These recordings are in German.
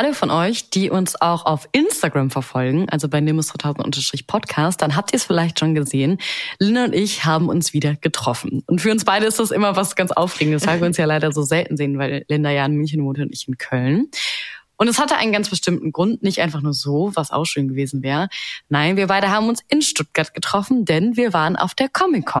alle von euch, die uns auch auf Instagram verfolgen, also bei Nimbus 3000 Podcast, dann habt ihr es vielleicht schon gesehen. Linda und ich haben uns wieder getroffen. Und für uns beide ist das immer was ganz Aufregendes, weil wir uns ja leider so selten sehen, weil Linda ja in München wohnt und ich in Köln. Und es hatte einen ganz bestimmten Grund, nicht einfach nur so, was auch schön gewesen wäre. Nein, wir beide haben uns in Stuttgart getroffen, denn wir waren auf der Comic-Con.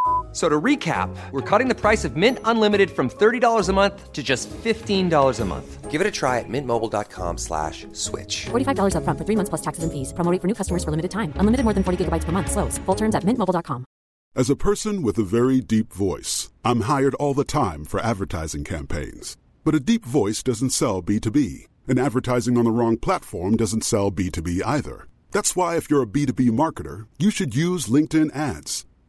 So to recap, we're cutting the price of Mint Unlimited from $30 a month to just $15 a month. Give it a try at mintmobile.com slash switch. $45 up front for three months plus taxes and fees. Promo for new customers for limited time. Unlimited more than 40 gigabytes per month. Slows. Full terms at mintmobile.com. As a person with a very deep voice, I'm hired all the time for advertising campaigns. But a deep voice doesn't sell B2B. And advertising on the wrong platform doesn't sell B2B either. That's why if you're a B2B marketer, you should use LinkedIn ads.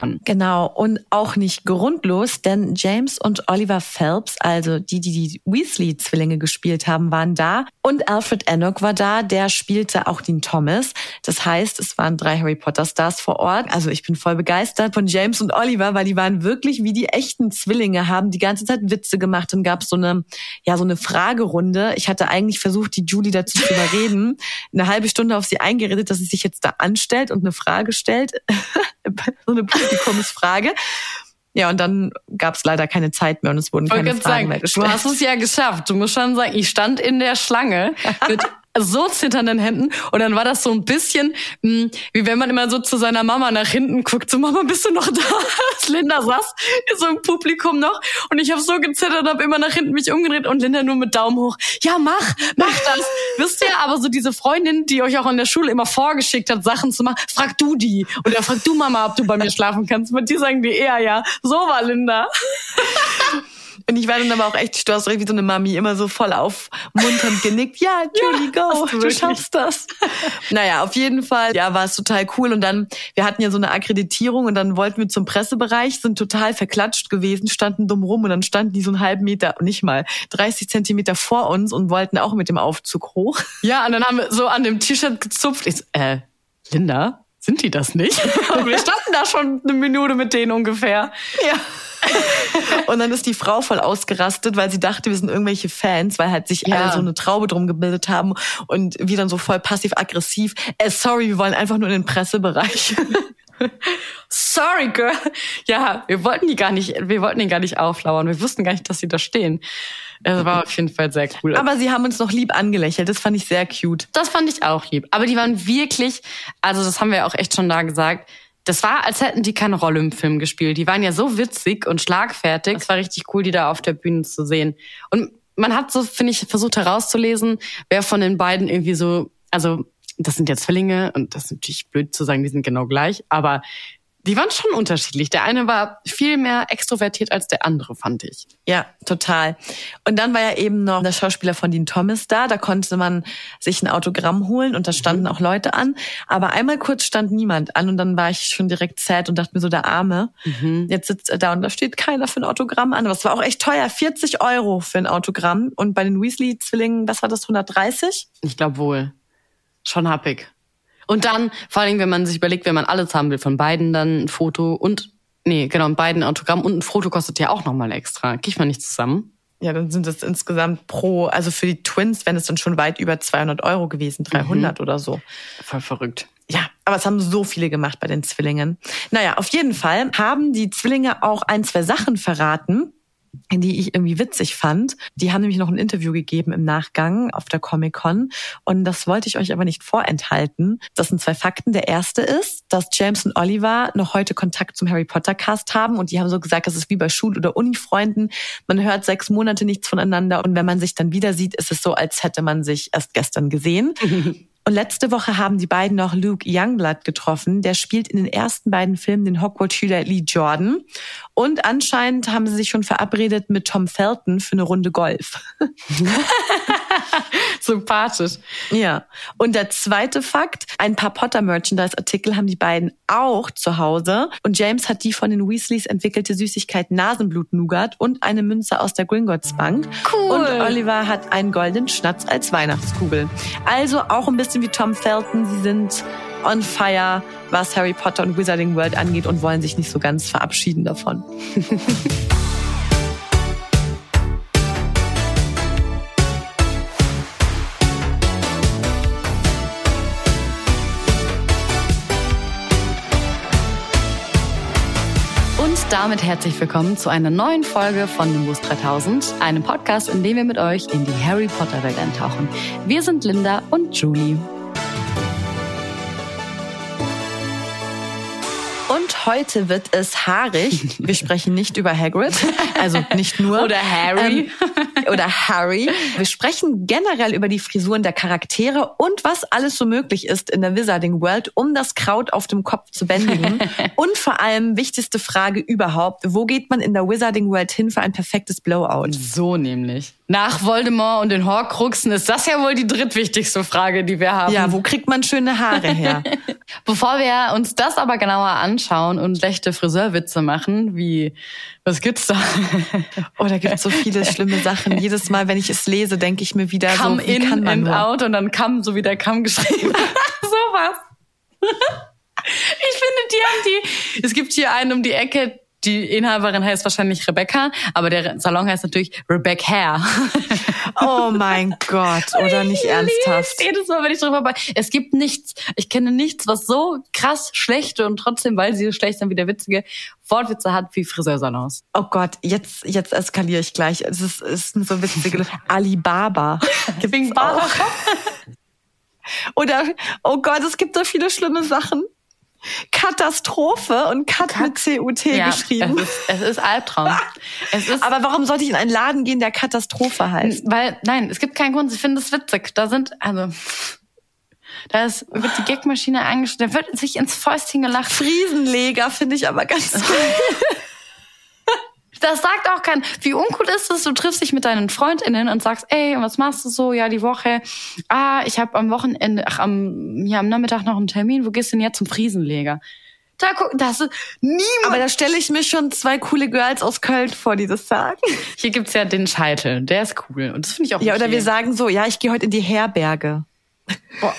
Genau, und auch nicht grundlos, denn James und Oliver Phelps, also die, die die Weasley-Zwillinge gespielt haben, waren da. Und Alfred Enoch war da, der spielte auch den Thomas. Das heißt, es waren drei Harry Potter-Stars vor Ort. Also ich bin voll begeistert von James und Oliver, weil die waren wirklich wie die echten Zwillinge, haben die ganze Zeit Witze gemacht und gab so eine, ja, so eine Fragerunde. Ich hatte eigentlich versucht, die Julie dazu zu überreden, eine halbe Stunde auf sie eingeredet, dass sie sich jetzt da anstellt und eine Frage stellt. so eine Publikumsfrage. Ja, und dann gab es leider keine Zeit mehr und es wurden keine Fragen sagen, mehr gestellt. Du hast es ja geschafft. Du musst schon sagen, ich stand in der Schlange mit so zitternden Händen und dann war das so ein bisschen mh, wie wenn man immer so zu seiner Mama nach hinten guckt, so Mama, bist du noch da? Linda saß so im Publikum noch und ich habe so gezittert und habe immer nach hinten mich umgedreht und Linda nur mit Daumen hoch. Ja, mach, mach das. Wisst ihr, aber so diese Freundin, die euch auch in der Schule immer vorgeschickt hat, Sachen zu machen, frag du die und dann frag du Mama, ob du bei mir schlafen kannst. Mit dir sagen die eher ja. So war Linda. Und ich war dann aber auch echt stolz, wie so eine Mami, immer so voll aufmunternd genickt. Ja, Julie, Ja, go, hast du du, schaffst das. naja, auf jeden Fall, ja, war es total cool. Und dann, wir hatten ja so eine Akkreditierung und dann wollten wir zum Pressebereich, sind total verklatscht gewesen, standen dumm rum und dann standen die so einen halben Meter, nicht mal, 30 Zentimeter vor uns und wollten auch mit dem Aufzug hoch. Ja, und dann haben wir so an dem T-Shirt gezupft. Ich äh, Linda, sind die das nicht? Und wir standen da schon eine Minute mit denen ungefähr. Ja. Und dann ist die Frau voll ausgerastet, weil sie dachte, wir sind irgendwelche Fans, weil halt sich Ja. alle so eine Traube drum gebildet haben und wir dann so voll passiv-aggressiv. Äh, sorry, wir wollen einfach nur in den Pressebereich. Sorry, girl. Ja, wir wollten die gar nicht, wir wollten den gar nicht auflauern. Wir wussten gar nicht, dass sie da stehen. Das war auf jeden Fall sehr cool. Aber sie haben uns noch lieb angelächelt. Das fand ich sehr cute. das fand ich auch lieb. Aber die waren wirklich, also das haben wir auch echt schon da gesagt. Das war, als hätten die keine Rolle im Film gespielt. Die waren ja so witzig und schlagfertig. Es war richtig cool, die da auf der Bühne zu sehen. Und man hat so, finde ich, versucht herauszulesen, wer von den beiden irgendwie so, also das sind ja Zwillinge und das ist natürlich blöd zu sagen, die sind genau gleich, aber die waren schon unterschiedlich. Der eine war viel mehr extrovertiert als der andere, fand ich. Ja, total. Und dann war ja eben noch der Schauspieler von Dean Thomas da. Da konnte man sich ein Autogramm holen und da standen auch Leute an. Aber einmal kurz stand niemand an und dann war ich schon direkt sad und dachte mir so, der Arme. Jetzt sitzt er da und da steht keiner für ein Autogramm an. Aber es war auch echt teuer. 40 Euro für ein Autogramm. Und bei den Weasley-Zwillingen, was war das, 130? Ich glaube wohl. Schon happig. Und dann, vor allem, wenn man sich überlegt, wenn man alles haben will, von beiden dann ein Foto und, nee, genau, ein beiden Autogramm und ein Foto kostet ja auch nochmal extra. Kriegt man nicht zusammen? Ja, dann sind es insgesamt pro, also für die Twins, wenn es dann schon weit über 200 Euro gewesen, 300 oder so. Voll verrückt. Ja, aber es haben so viele gemacht bei den Zwillingen. Naja, auf jeden Fall haben die Zwillinge auch ein, zwei Sachen verraten, die ich irgendwie witzig fand. Die haben nämlich noch ein Interview gegeben im Nachgang auf der Comic-Con und das wollte ich euch aber nicht vorenthalten. Das sind zwei Fakten. Der erste ist, dass James und Oliver noch heute Kontakt zum Harry Potter Cast haben und die haben so gesagt, das ist wie bei Schul- oder Uni-Freunden. Man hört sechs Monate nichts voneinander und wenn man sich dann wieder sieht, ist es so, als hätte man sich erst gestern gesehen. Und letzte Woche haben die beiden noch Luke Youngblood getroffen. Der spielt in den ersten beiden Filmen den Hogwarts-Schüler Lee Jordan. Und anscheinend haben sie sich schon verabredet mit Tom Felton für eine Runde Golf. Sympathisch. Ja. Und der zweite Fakt, ein paar Potter-Merchandise-Artikel haben die beiden auch zu Hause. Und James hat die von den Weasleys entwickelte Süßigkeit Nasenblut-Nougat und eine Münze aus der Gringotts Bank. Cool. Und Oliver hat einen goldenen Schnatz als Weihnachtskugel. Also auch ein bisschen wie Tom Felton. Sie sind on fire, was Harry Potter und Wizarding World angeht und wollen sich nicht so ganz verabschieden davon. damit herzlich willkommen zu einer neuen Folge von Nimbus 3000, einem Podcast, in dem wir mit euch in die Harry Potter Welt eintauchen. Wir sind Linda und Julie. Und heute wird es haarig. Wir sprechen nicht über Hagrid, also nicht nur. Oder Harry. Ähm, oder Harry. Wir sprechen generell über die Frisuren der Charaktere und was alles so möglich ist in der Wizarding World, um das Kraut auf dem Kopf zu bändigen. und vor allem, wichtigste Frage überhaupt, wo geht man in der Wizarding World hin für ein perfektes Blowout? So nämlich. Nach Voldemort und den Horcruxen ist das ja wohl die drittwichtigste Frage, die wir haben. Ja, wo kriegt man schöne Haare her? Bevor wir uns das aber genauer anschauen und schlechte Friseurwitze machen, wie, was gibt's da? Oh, da gibt's so viele schlimme Sachen. Jedes Mal, wenn ich es lese, denke ich mir wieder Come so, wie in kann man and nur? out und dann Come, so wie der Come geschrieben. Sowas. Ich finde, die haben die, es gibt hier einen um die Ecke, die Inhaberin heißt wahrscheinlich Rebecca, aber der Salon heißt natürlich Rebecca Hair. Oh mein Gott, oder nicht Ich ernsthaft? Jedes Mal, wenn ich drüber bei. Es gibt nichts, ich kenne nichts, was so krass schlechte und trotzdem, weil sie so schlecht sind wie der witzige, Wortwitze hat wie Friseursalons. Oh Gott, jetzt, jetzt eskaliere ich gleich. Es ist, es ist so witzig. Alibaba. Wegen auch. Oder, oh Gott, es gibt so viele schlimme Sachen. Katastrophe und Kat mit CUT geschrieben. Es ist, es ist Albtraum. es ist, Aber warum sollte ich in einen Laden gehen, der Katastrophe heißt? weil, nein, es gibt keinen Grund. Ich finde es witzig. Da sind, also, da ist, wird die Gagmaschine angestellt, da wird sich ins Fäustchen gelacht. Friesenleger finde ich aber ganz geil. Das sagt auch kein, wie uncool ist es, du triffst dich mit deinen FreundInnen und sagst, ey, was machst du so? Ja, die Woche. Ah, ich habe am Wochenende, ach, am, ja, am Nachmittag noch einen Termin. Wo gehst du denn jetzt zum Friesenleger? Da guck, das ist niemand. Aber da stelle ich mir schon zwei coole Girls aus Köln vor, die das sagen. Hier gibt's ja den Scheitel, der ist cool. Und das finde ich auch Ja, oder okay. wir sagen so, ja, ich gehe heute in die Herberge. Boah.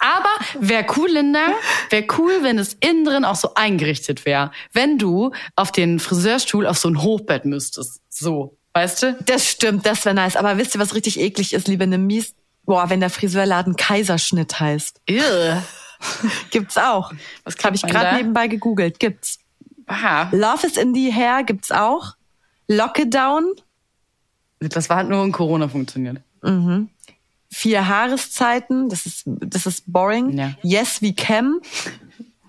Aber wäre cool, Linda, wäre cool, wenn es innen drin auch so eingerichtet wäre. Wenn du auf den Friseurstuhl auf so ein Hochbett müsstest. So, weißt du? Das stimmt, das wäre nice. Aber wisst ihr, was richtig eklig ist, liebe Nemies? Boah, wenn der Friseurladen Kaiserschnitt heißt. Ew. Gibt's auch. Was Habe ich gerade nebenbei gegoogelt. Gibt's. Aha. Love is in the hair gibt's auch. Lockdown, Das war halt nur in Corona funktioniert. Vier Haareszeiten, das ist, das ist boring. Ja. Yes, we can.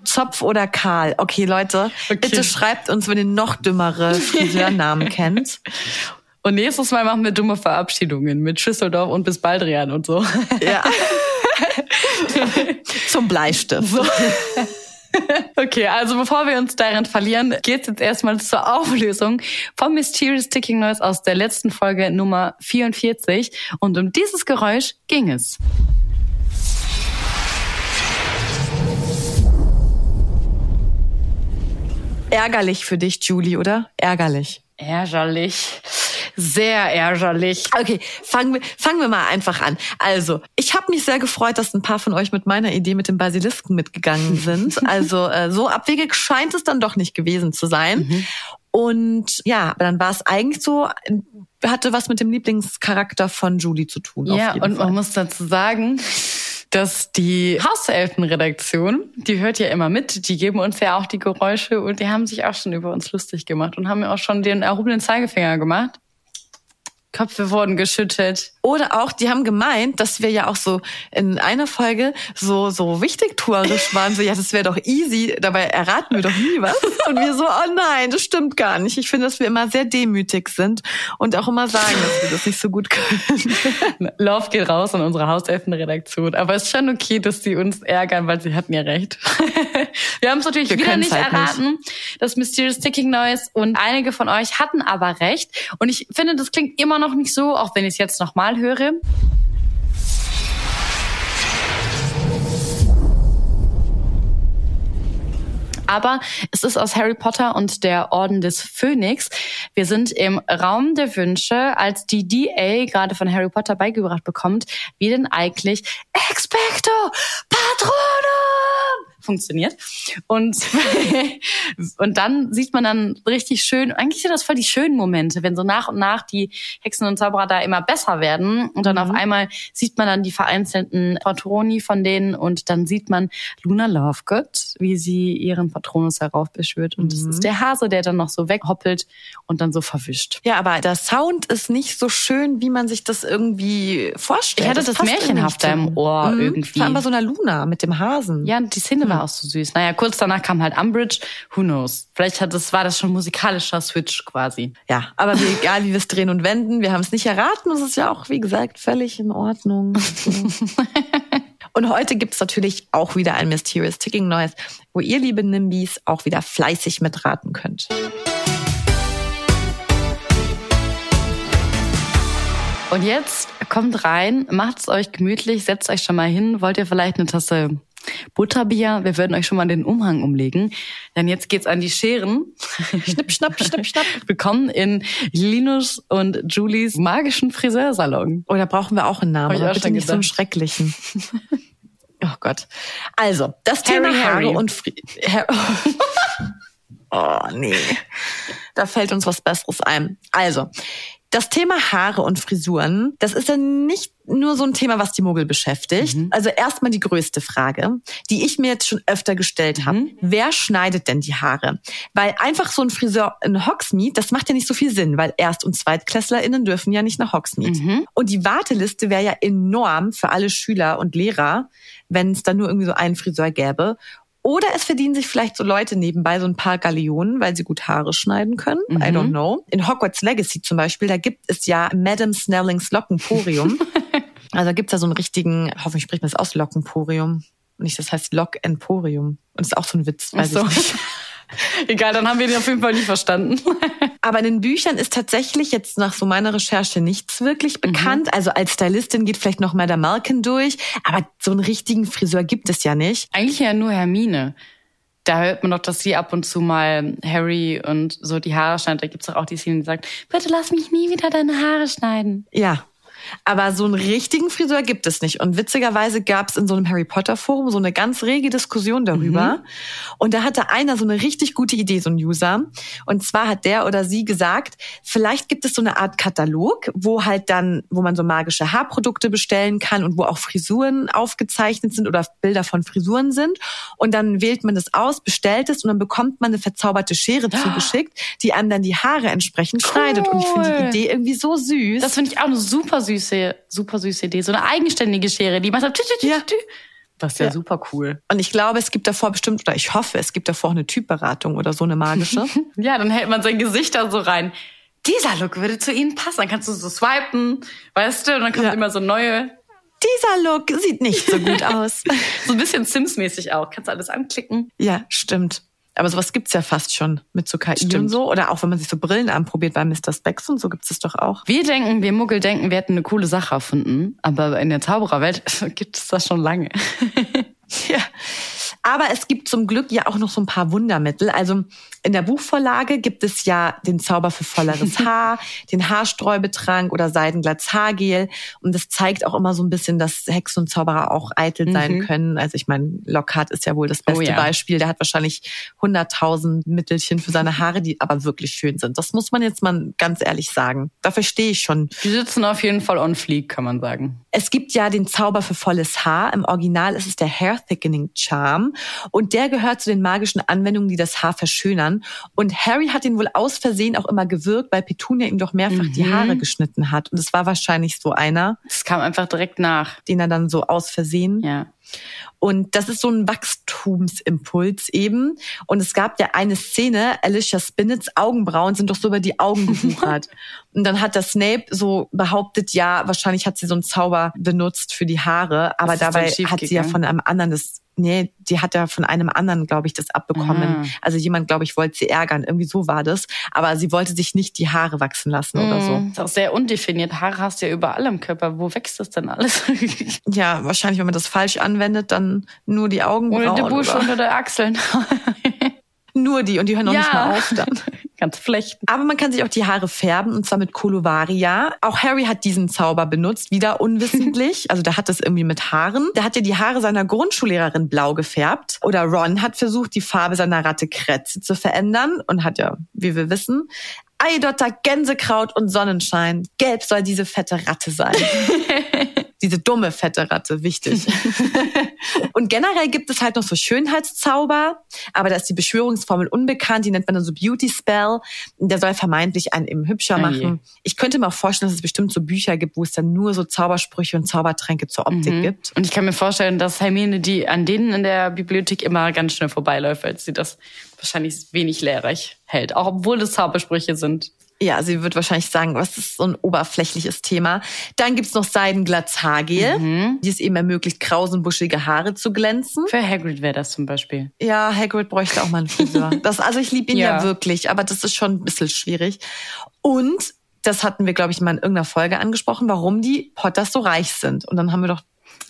Zopf oder Karl. Okay, Leute, Okay. bitte schreibt uns, wenn ihr noch dümmere Friseurnamen kennt. Und nächstes Mal machen wir dumme Verabschiedungen mit Schüsseldorf und bis Baldrian und so. Ja. Zum Bleistift. Okay, also bevor wir uns darin verlieren, geht's jetzt erstmal zur Auflösung vom Mysterious Ticking Noise aus der letzten Folge Nummer 44. Und um dieses Geräusch ging es. Ärgerlich für dich, Julie, oder? Ärgerlich. Ärgerlich. Sehr ärgerlich. Okay, fangen wir, fangen wir mal einfach an. Also, ich habe mich sehr gefreut, dass ein paar von euch mit meiner Idee mit dem Basilisken mitgegangen sind. Also, äh, so abwegig scheint es dann doch nicht gewesen zu sein. Und ja, aber dann war es eigentlich so, hatte was mit dem Lieblingscharakter von Julie zu tun. Ja, auf jeden und Fall. man muss dazu sagen, dass die Hauselfenredaktion, die hört ja immer mit, die geben uns ja auch die Geräusche und die haben sich auch schon über uns lustig gemacht und haben mir auch schon den erhobenen Zeigefinger gemacht. Köpfe wurden geschüttet. Oder auch, die haben gemeint, dass wir ja auch so in einer Folge so, so wichtig tourisch waren. So, ja, das wäre doch easy. Dabei erraten wir doch nie was. Und wir so, oh nein, das stimmt gar nicht. Ich finde, dass wir immer sehr demütig sind und auch immer sagen, dass wir das nicht so gut können. Love geht raus an unsere Hauselfenredaktion. Aber es ist schon okay, dass sie uns ärgern, weil sie hatten ja recht. wir haben es natürlich wir wieder nicht halt erraten. Nicht. Das Mysterious Ticking Noise. Und einige von euch hatten aber recht. Und ich finde, das klingt immer noch nicht so, auch wenn ich es jetzt nochmal höre. aber es ist aus Harry Potter und der Orden des Phönix. Wir sind im Raum der Wünsche, als die DA gerade von Harry Potter beigebracht bekommt, wie denn eigentlich Expecto Patronum funktioniert. Und, und dann sieht man dann richtig schön, eigentlich sind das voll die schönen Momente, wenn so nach und nach die Hexen und Zauberer da immer besser werden. Und dann mhm. auf einmal sieht man dann die vereinzelten Patroni von denen und dann sieht man Luna Lovegood, wie sie ihren Patronus heraufbeschwört. Und es mhm. ist der Hase, der dann noch so weghoppelt und dann so verwischt. Ja, aber der Sound ist nicht so schön, wie man sich das irgendwie vorstellt. Ich hatte das, das märchenhafter im Ohr mhm. irgendwie. Vor allem bei so einer Luna mit dem Hasen. Ja, die Szene war auch so süß. Naja, kurz danach kam halt Umbridge. Who knows? Vielleicht hat das, war das schon musikalischer Switch quasi. Ja, aber wie, egal, wie wir es drehen und wenden, wir haben es nicht erraten. Das ist ja auch, wie gesagt, völlig in Ordnung. Und heute gibt's natürlich auch wieder ein Mysterious Ticking Noise, wo ihr, liebe Nimbys, auch wieder fleißig mitraten könnt. Und jetzt kommt rein, macht's euch gemütlich, setzt euch schon mal hin. Wollt ihr vielleicht eine Tasse Butterbier. Wir würden euch schon mal den Umhang umlegen. Denn jetzt geht's an die Scheren. schnipp, schnapp, schnipp, schnapp. Willkommen in Linus und Julies magischen Friseursalon. Oh, da brauchen wir auch einen Namen. Aber bitte nicht so einen schrecklichen. oh Gott. Also, das Harry, Thema Haare Harry. und Fri Oh, nee. Da fällt uns was Besseres ein. Also, das Thema Haare und Frisuren, das ist ja nicht nur so ein Thema, was die Muggel beschäftigt. Mhm. Also erstmal die größte Frage, die ich mir jetzt schon öfter gestellt habe. Mhm. Wer schneidet denn die Haare? Weil einfach so ein Friseur in Hogsmeade, das macht ja nicht so viel Sinn, weil Erst- und ZweitklässlerInnen dürfen ja nicht nach Hogsmeade. Mhm. Und die Warteliste wäre ja enorm für alle Schüler und Lehrer, wenn es da nur irgendwie so einen Friseur gäbe. Oder es verdienen sich vielleicht so Leute nebenbei so ein paar Galeonen, weil sie gut Haare schneiden können. Mhm. I don't know. In Hogwarts Legacy zum Beispiel, da gibt es ja Madame Snellings Lockenporium. also da gibt's ja so einen richtigen, hoffentlich spricht man das aus, Lockenporium. Nicht, das heißt Lock Emporium. Und das ist auch so ein Witz, weiß so. ich nicht. Egal, dann haben wir den auf jeden Fall nicht verstanden. Aber in den Büchern ist tatsächlich jetzt nach so meiner Recherche nichts wirklich mhm. bekannt. Mhm. Also als Stylistin geht vielleicht noch mal der Malkin durch, aber so einen richtigen Friseur gibt es ja nicht. Eigentlich ja nur Hermine. Da hört man doch, dass sie ab und zu mal Harry und so die Haare schneidet. Da gibt's doch auch die Szene, die sagt, bitte lass mich nie wieder deine Haare schneiden. Ja, aber so einen richtigen Friseur gibt es nicht. Und witzigerweise gab es in so einem Harry Potter Forum so eine ganz rege Diskussion darüber. Mhm. Und da hatte einer so eine richtig gute Idee, so ein User. Und zwar hat der oder sie gesagt, vielleicht gibt es so eine Art Katalog, wo halt dann, wo man so magische Haarprodukte bestellen kann und wo auch Frisuren aufgezeichnet sind oder Bilder von Frisuren sind. Und dann wählt man das aus, bestellt es und dann bekommt man eine verzauberte Schere oh. zugeschickt, die einem dann die Haare entsprechend cool. schneidet. Und ich finde die Idee irgendwie so süß. Das finde ich auch eine super süß süße, super süße Idee. So eine eigenständige Schere, die macht so tü, tü, tü, ja. tü. Das ist ja, ja, super cool. Und ich glaube, es gibt davor bestimmt, oder ich hoffe, es gibt davor eine Typberatung oder so eine magische. ja, dann hält man sein Gesicht da so rein. Dieser Look würde zu Ihnen passen. Dann kannst du so swipen, weißt du, und dann kommt ja. immer so neue. Dieser Look sieht nicht so gut aus. so ein bisschen Sims-mäßig auch. Kannst du alles anklicken. Ja, stimmt. Aber sowas gibt's ja fast schon mit so KI Stimmt. und so. Oder auch wenn man sich so Brillen anprobiert bei Mr. Specs und so gibt's das doch auch. Wir denken, wir Muggel denken, wir hätten eine coole Sache erfunden. Aber in der Zaubererwelt gibt es das schon lange. ja. Aber es gibt zum Glück ja auch noch so ein paar Wundermittel. Also in der Buchvorlage gibt es ja den Zauber für volleres Haar, den Haarsträubetrank oder Seidenglatz Haargel. Und das zeigt auch immer so ein bisschen, dass Hexen und Zauberer auch eitel sein mhm. können. Also ich meine, Lockhart ist ja wohl das oh beste oh ja. Beispiel. Der hat wahrscheinlich 100.000 Mittelchen für seine Haare, die aber wirklich schön sind. Das muss man jetzt mal ganz ehrlich sagen. Da verstehe ich schon. Die sitzen auf jeden Fall on fleek, kann man sagen. Es gibt ja den Zauber für volles Haar. Im Original ist es der Hair Thickening Charm. Und der gehört zu den magischen Anwendungen, die das Haar verschönern. Und Harry hat ihn wohl aus Versehen auch immer gewirkt, weil Petunia ihm doch mehrfach mhm. die Haare geschnitten hat. Und es war wahrscheinlich so einer. Es kam einfach direkt nach. Den er dann so aus Versehen. Ja. Und das ist so ein Wachstumsimpuls eben. Und es gab ja eine Szene, Alicia Spinnets Augenbrauen sind doch so über die Augen gewuchert. und dann hat der Snape so behauptet, ja, wahrscheinlich hat sie so einen Zauber benutzt für die Haare, aber dabei hat sie ja von einem anderen das nee, die hat ja von einem anderen, glaube ich, das abbekommen. Mhm. Also jemand, glaube ich, wollte sie ärgern. Irgendwie so war das. Aber sie wollte sich nicht die Haare wachsen lassen mhm. oder so. Das ist auch sehr undefiniert. Haare hast du ja überall im Körper. Wo wächst das denn alles? ja, wahrscheinlich, wenn man das falsch anwendet, dann nur die Augenbrauen. Oder die Busche unter der Achseln. Nur die und die hören noch ja. nicht mal auf dann. Ganz flechten. Aber man kann sich auch die Haare färben und zwar mit Colovaria. Auch Harry hat diesen Zauber benutzt, wieder unwissentlich. Also der hat das irgendwie mit Haaren. Der hat ja die Haare seiner Grundschullehrerin blau gefärbt. Oder Ron hat versucht, die Farbe seiner Ratte Kretze zu verändern und hat ja, wie wir wissen, Eidotter, Gänsekraut und Sonnenschein. Gelb soll diese fette Ratte sein. diese dumme fette Ratte, wichtig. und generell gibt es halt noch so Schönheitszauber, aber da ist die Beschwörungsformel unbekannt, die nennt man dann so Beauty Spell. Der soll vermeintlich einen eben hübscher oh machen. Ich könnte mir auch vorstellen, dass es bestimmt so Bücher gibt, wo es dann nur so Zaubersprüche und Zaubertränke zur Optik mhm. gibt. Und ich kann mir vorstellen, dass Hermine die an denen in der Bibliothek immer ganz schnell vorbeiläuft, weil sie das wahrscheinlich wenig lehrreich hält, auch obwohl das Zaubersprüche sind. Ja, sie wird wahrscheinlich sagen, was ist so ein oberflächliches Thema. Dann gibt's noch Seidenglatzhaargel, mhm. die es eben ermöglicht, krausenbuschige Haare zu glänzen. Für Hagrid wäre das zum Beispiel. Ja, Hagrid bräuchte auch mal einen Friseur. das, also ich liebe ihn ja. ja wirklich, aber das ist schon ein bisschen schwierig. Und das hatten wir, glaube ich, mal in irgendeiner Folge angesprochen, warum die Potters so reich sind. Und dann haben wir doch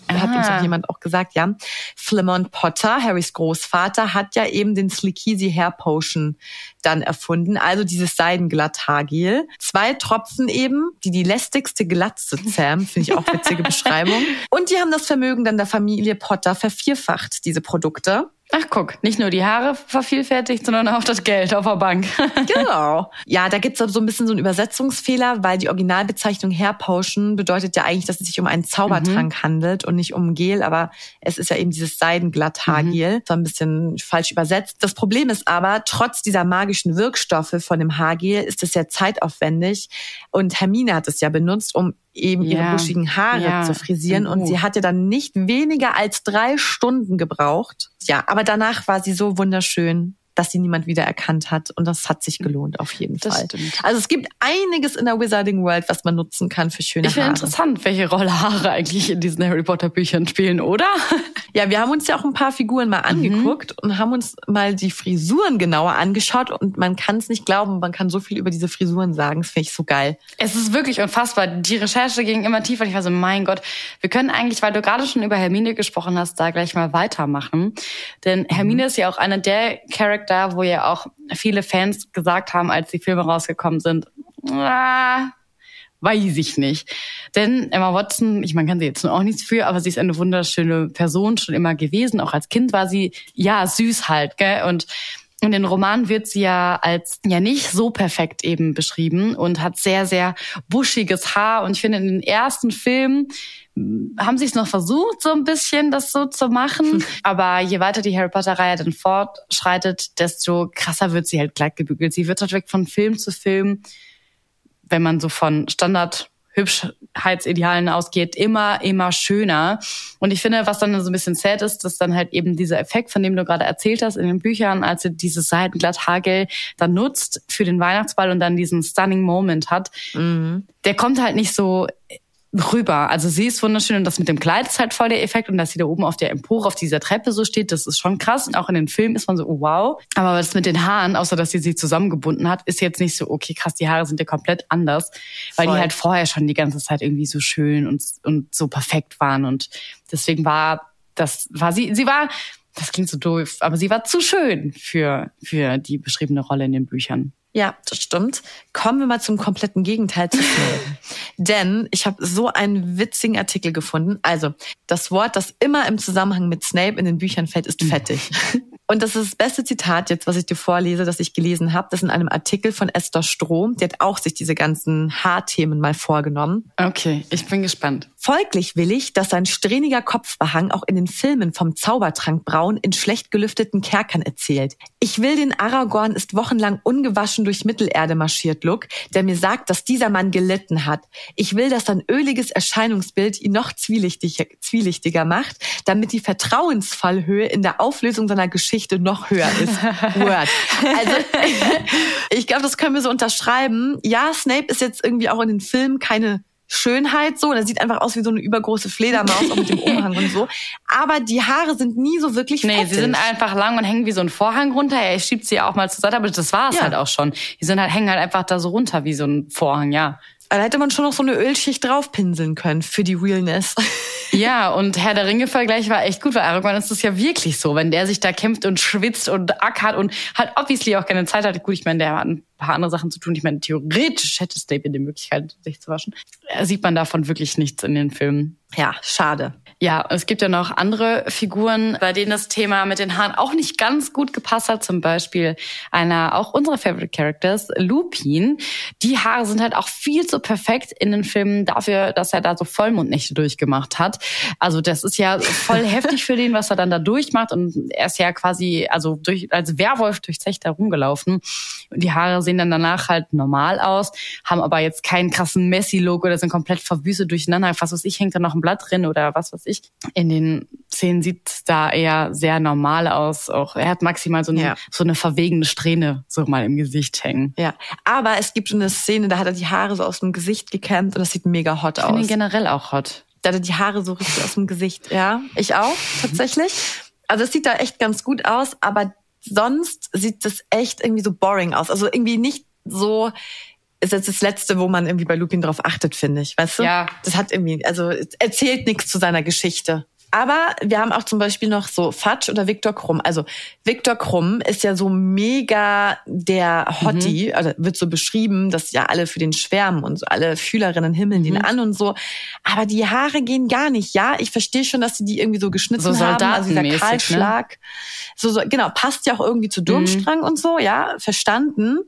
hat uns auch jemand auch gesagt, ja. Flemont Potter, Harrys Großvater, hat ja eben den Slickeasy Hair Potion dann erfunden, also dieses Seidenglatthaargel. Zwei Tropfen eben, die die lästigste Glatze zähmen, finde ich auch witzige Beschreibung. Und die haben das Vermögen dann der Familie Potter vervierfacht, diese Produkte. Ach guck, nicht nur die Haare vervielfältigt, sondern auch das Geld auf der Bank. genau. Ja, da gibt's so ein bisschen so einen Übersetzungsfehler, weil die Originalbezeichnung Hair Potion bedeutet ja eigentlich, dass es sich um einen Zaubertrank mhm. handelt und nicht um Gel, aber es ist ja eben dieses Seidenglatthaargel. Mhm. So ein bisschen falsch übersetzt. Das Problem ist aber, trotz dieser magischen Wirkstoffe von dem Haargel ist es ja zeitaufwendig und Hermine hat es ja benutzt, um eben ihre ja. buschigen Haare ja. zu frisieren. Und sie hatte dann nicht weniger als drei Stunden gebraucht. Ja, aber danach war sie so wunderschön dass sie niemand wiedererkannt hat. Und das hat sich gelohnt, auf jeden das Fall. Stimmt. Also es gibt einiges in der Wizarding World, was man nutzen kann für schöne ich Haare. Ich finde interessant, welche Rolle Haare eigentlich in diesen Harry Potter Büchern spielen, oder? Ja, wir haben uns ja auch ein paar Figuren mal mhm. angeguckt mhm. und haben uns mal die Frisuren genauer angeschaut. Und man kann es nicht glauben, man kann so viel über diese Frisuren sagen. Das finde ich so geil. Es ist wirklich unfassbar. Die Recherche ging immer tiefer. Ich war so, mein Gott, wir können eigentlich, weil du gerade schon über Hermine gesprochen hast, da gleich mal weitermachen. Denn Hermine mhm. ist ja auch einer der Charakter, Charakter, wo ja auch viele Fans gesagt haben, als die Filme rausgekommen sind, ah, weiß ich nicht. Denn Emma Watson, ich meine, kann sie jetzt auch nichts für, aber sie ist eine wunderschöne Person schon immer gewesen. Auch als Kind war sie, ja, süß halt, gell? Und in den Romanen wird sie ja als ja nicht so perfekt eben beschrieben und hat sehr, sehr buschiges Haar. Und ich finde, in den ersten Filmen haben sie es noch versucht, so ein bisschen das so zu machen. Hm. Aber je weiter die Harry Potter-Reihe dann fortschreitet, desto krasser wird sie halt glatt gebügelt. Sie wird halt weg von Film zu Film, wenn man so von Standard Hübschheitsidealen ausgeht, immer, immer schöner. Und ich finde, was dann so ein bisschen sad ist, dass dann halt eben dieser Effekt, von dem du gerade erzählt hast in den Büchern, als sie dieses Seitenglatthagel dann nutzt für den Weihnachtsball und dann diesen stunning Moment hat, mhm. der kommt halt nicht so rüber. Also sie ist wunderschön und das mit dem Kleid ist halt voll der Effekt und dass sie da oben auf der Empore auf dieser Treppe so steht, das ist schon krass und auch in den Filmen ist man so, oh, wow. Aber das mit den Haaren, außer dass sie sie zusammengebunden hat, ist jetzt nicht so, okay, krass, die Haare sind ja komplett anders, weil voll. die halt vorher schon die ganze Zeit irgendwie so schön und, und so perfekt waren und deswegen war das, war sie, sie war, das klingt so doof, aber sie war zu schön für, für die beschriebene Rolle in den Büchern. Ja, das stimmt. Kommen wir mal zum kompletten Gegenteil zu Snape. Denn ich habe so einen witzigen Artikel gefunden. Also, das Wort, das immer im Zusammenhang mit Snape in den Büchern fällt, ist fettig. Und das ist das beste Zitat jetzt, was ich dir vorlese, das ich gelesen habe. Das ist in einem Artikel von Esther Stroh. Die hat auch sich diese ganzen Haarthemen mal vorgenommen. Okay, ich bin gespannt. Folglich will ich, dass sein strähniger Kopfbehang auch in den Filmen vom Zaubertrank Braun in schlecht gelüfteten Kerkern erzählt. Ich will den Aragorn ist wochenlang ungewaschen durch Mittelerde marschiert Look, der mir sagt, dass dieser Mann gelitten hat. Ich will, dass sein öliges Erscheinungsbild ihn noch zwielichtig, zwielichtiger macht, damit die Vertrauensfallhöhe in der Auflösung seiner Geschichte noch höher ist. Word. Also, ich glaube, das können wir so unterschreiben. Ja, Snape ist jetzt irgendwie auch in den Filmen keine Schönheit so. Der sieht einfach aus wie so eine übergroße Fledermaus, auch mit dem Umhang und so. Aber die Haare sind nie so wirklich Nee, fettig. sie sind einfach lang und hängen wie so ein Vorhang runter. Er schiebt sie auch mal zur Seite, aber das war es Ja. halt auch schon. Die sind halt, hängen halt einfach da so runter wie so ein Vorhang, ja. Da hätte man schon noch so eine Ölschicht draufpinseln können für die Realness. Ja, und Herr der Ringe-Vergleich war echt gut, weil Aragorn ist es ja wirklich so, wenn der sich da kämpft und schwitzt und ackert und halt obviously auch keine Zeit hat. Gut, ich meine, der hat ein paar andere Sachen zu tun. Ich meine, theoretisch hätte Snape die Möglichkeit, sich zu waschen. Sieht man davon wirklich nichts in den Filmen. Ja, schade. Ja, es gibt ja noch andere Figuren, bei denen das Thema mit den Haaren auch nicht ganz gut gepasst hat. Zum Beispiel einer auch unserer Favorite Characters, Lupin. Die Haare sind halt auch viel zu perfekt in den Filmen dafür, dass er da so Vollmondnächte durchgemacht hat. Also das ist ja voll heftig für den, was er dann da durchmacht. Und er ist ja quasi also durch, als Werwolf durch Zecht herumgelaufen. Und die Haare sehen dann danach halt normal aus, haben aber jetzt keinen krassen Messi-Look oder sind komplett verwüstet durcheinander. Was weiß ich, hängt da noch ein Blatt drin oder was weiß ich. In den Szenen sieht da eher sehr normal aus. Auch er hat maximal so eine, Ja. so eine verwegene Strähne so mal im Gesicht hängen. Ja, aber es gibt eine Szene, da hat er die Haare so aus dem Gesicht gekämmt und das sieht mega hot Ich finde ihn aus. generell auch hot. Da hat er die Haare so richtig aus dem Gesicht. Ja, ich auch, tatsächlich. Also es sieht da echt ganz gut aus, aber sonst sieht das echt irgendwie so boring aus. Also irgendwie nicht so ist jetzt das Letzte, wo man irgendwie bei Lupin drauf achtet, finde ich. Weißt du? Ja. Das hat irgendwie, also es erzählt nichts zu seiner Geschichte. Aber wir haben auch zum Beispiel noch so Fatsch oder Viktor Krumm. Also Viktor Krumm ist ja so mega der Hottie, also wird so beschrieben, dass ja alle für den schwärmen und so alle Fühlerinnen himmeln den an und so. Aber die Haare gehen gar nicht. Ja, ich verstehe schon, dass sie die irgendwie so geschnitten So haben. Also dieser ne? Kahlschlag. So, so, genau, passt ja auch irgendwie zu Durmstrang und so, ja, verstanden.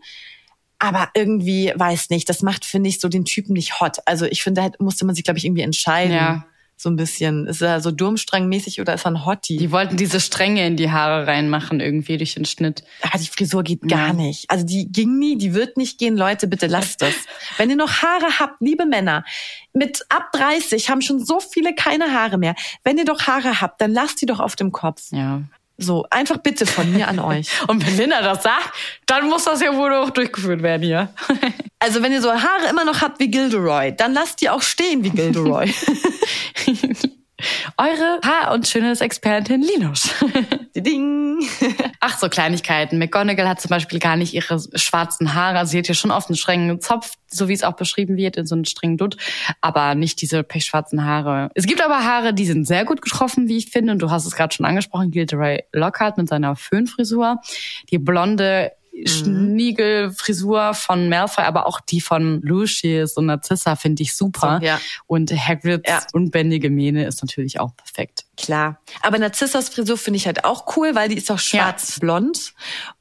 Aber irgendwie, weiß nicht, das macht, finde ich, so den Typen nicht hot. Also ich finde, da musste man sich, glaube ich, irgendwie entscheiden. Ja. So ein bisschen. Ist er so Durmstrang-mäßig oder ist er ein Hottie? Die wollten diese Stränge in die Haare reinmachen irgendwie durch den Schnitt. Aber die Frisur geht gar Ja. nicht. Also die ging nie, die wird nicht gehen. Leute, bitte lasst das. Wenn ihr noch Haare habt, liebe Männer, mit ab 30 haben schon so viele keine Haare mehr. Wenn ihr doch Haare habt, dann lasst die doch auf dem Kopf. Ja. So, einfach bitte von mir an euch. Und wenn Linda das sagt, dann muss das ja wohl auch durchgeführt werden hier. Also wenn ihr so Haare immer noch habt wie Gilderoy, dann lasst die auch stehen wie Gilderoy. Eure Haar- und Schönheitsexpertin Linus. Ding. Ach, so Kleinigkeiten. McGonagall hat zum Beispiel gar nicht ihre schwarzen Haare. Also sie hat ja schon oft einen strengen Zopf, so wie es auch beschrieben wird, in so einen strengen Dutt, aber nicht diese pechschwarzen Haare. Es gibt aber Haare, die sind sehr gut getroffen, wie ich finde. Und du hast es gerade schon angesprochen, Gilderoy Lockhart mit seiner Föhnfrisur. Die blonde Schniegelfrisur von Malfoy, aber auch die von Lucius und Narcissa finde ich super. So, ja. Und Hagrids Ja. unbändige Mähne ist natürlich auch perfekt. Klar. Aber Narzissas Frisur finde ich halt auch cool, weil die ist auch schwarz-blond.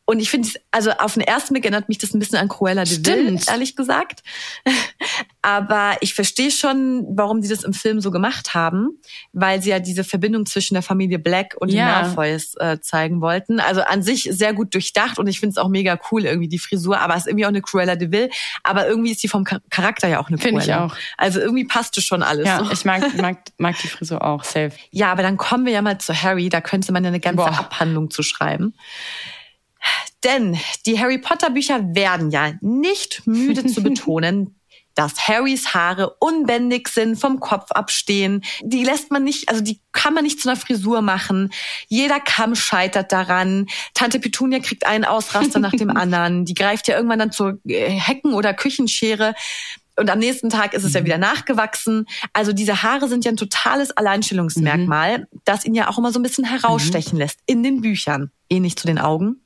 Und ich finde, also auf den ersten Blick erinnert mich das ein bisschen an Cruella de Vil, ehrlich gesagt. Aber ich verstehe schon, warum die das im Film so gemacht haben, weil sie ja diese Verbindung zwischen der Familie Black und Ja. den Malfoys äh, zeigen wollten. Also an sich sehr gut durchdacht und ich finde es auch mega cool irgendwie die Frisur, aber es ist irgendwie auch eine Cruella de Vil, aber irgendwie ist die vom Char- Charakter ja auch eine Finde ich Cruella. auch. Also irgendwie passte schon alles. Ja, so. ich mag, mag, mag die Frisur auch, safe. Ja, aber dann kommen wir ja mal zu Harry. Da könnte man ja eine ganze Boah. Abhandlung zu schreiben. Denn die Harry Potter Bücher werden ja nicht müde zu betonen, dass Harrys Haare unbändig sind, vom Kopf abstehen. Die lässt man nicht, also die kann man nicht zu einer Frisur machen. Jeder Kamm scheitert daran. Tante Petunia kriegt einen Ausraster nach dem anderen. Die greift ja irgendwann dann zur äh, Hecken- oder Küchenschere. Und am nächsten Tag ist es ja wieder nachgewachsen. Also diese Haare sind ja ein totales Alleinstellungsmerkmal, das ihn ja auch immer so ein bisschen herausstechen lässt in den Büchern. Ähnlich zu den Augen,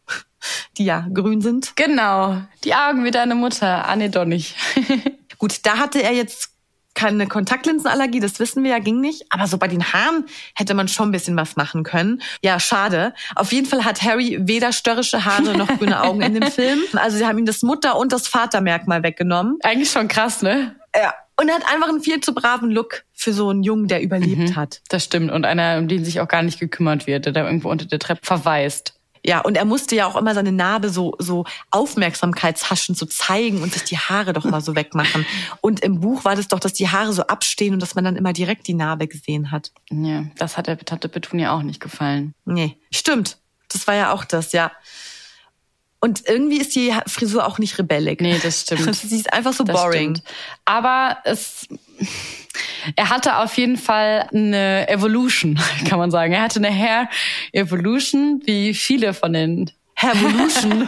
die ja grün sind. Genau, die Augen wie deine Mutter, Anne Donnig. Gut, da hatte er jetzt keine Kontaktlinsenallergie, das wissen wir ja, ging nicht. Aber so bei den Haaren hätte man schon ein bisschen was machen können. Ja, schade. Auf jeden Fall hat Harry weder störrische Haare noch grüne Augen in dem Film. Also sie haben ihm das Mutter- und das Vatermerkmal weggenommen. Eigentlich schon krass, ne? Ja, Und er hat einfach einen viel zu braven Look für so einen Jungen, der überlebt mhm, hat. Das stimmt. Und einer, um den sich auch gar nicht gekümmert wird, der da irgendwo unter der Treppe verweist. Ja, und er musste ja auch immer seine Narbe so, so Aufmerksamkeitshaschen so zeigen und sich die Haare doch mal so wegmachen. Und im Buch war das doch, dass die Haare so abstehen und dass man dann immer direkt die Narbe gesehen hat. Ja, das hat der Tante Petunia auch nicht gefallen. Nee, stimmt. Das war ja auch das, ja. Und irgendwie ist die Frisur auch nicht rebellig. Nee, das stimmt. Sie ist einfach so das boring. Stimmt. Aber es, er hatte auf jeden Fall eine Evolution, kann man sagen. Er hatte eine Hair Evolution, wie viele von den Evolution.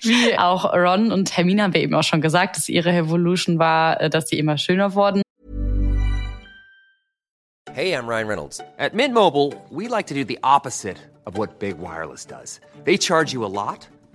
wie auch Ron und Hermine haben wir eben auch schon gesagt, dass ihre Evolution war, äh, dass sie immer schöner wurden. Hey, I'm Ryan Reynolds. At Mint Mobile, we like to do the opposite of what Big Wireless does. They charge you a lot.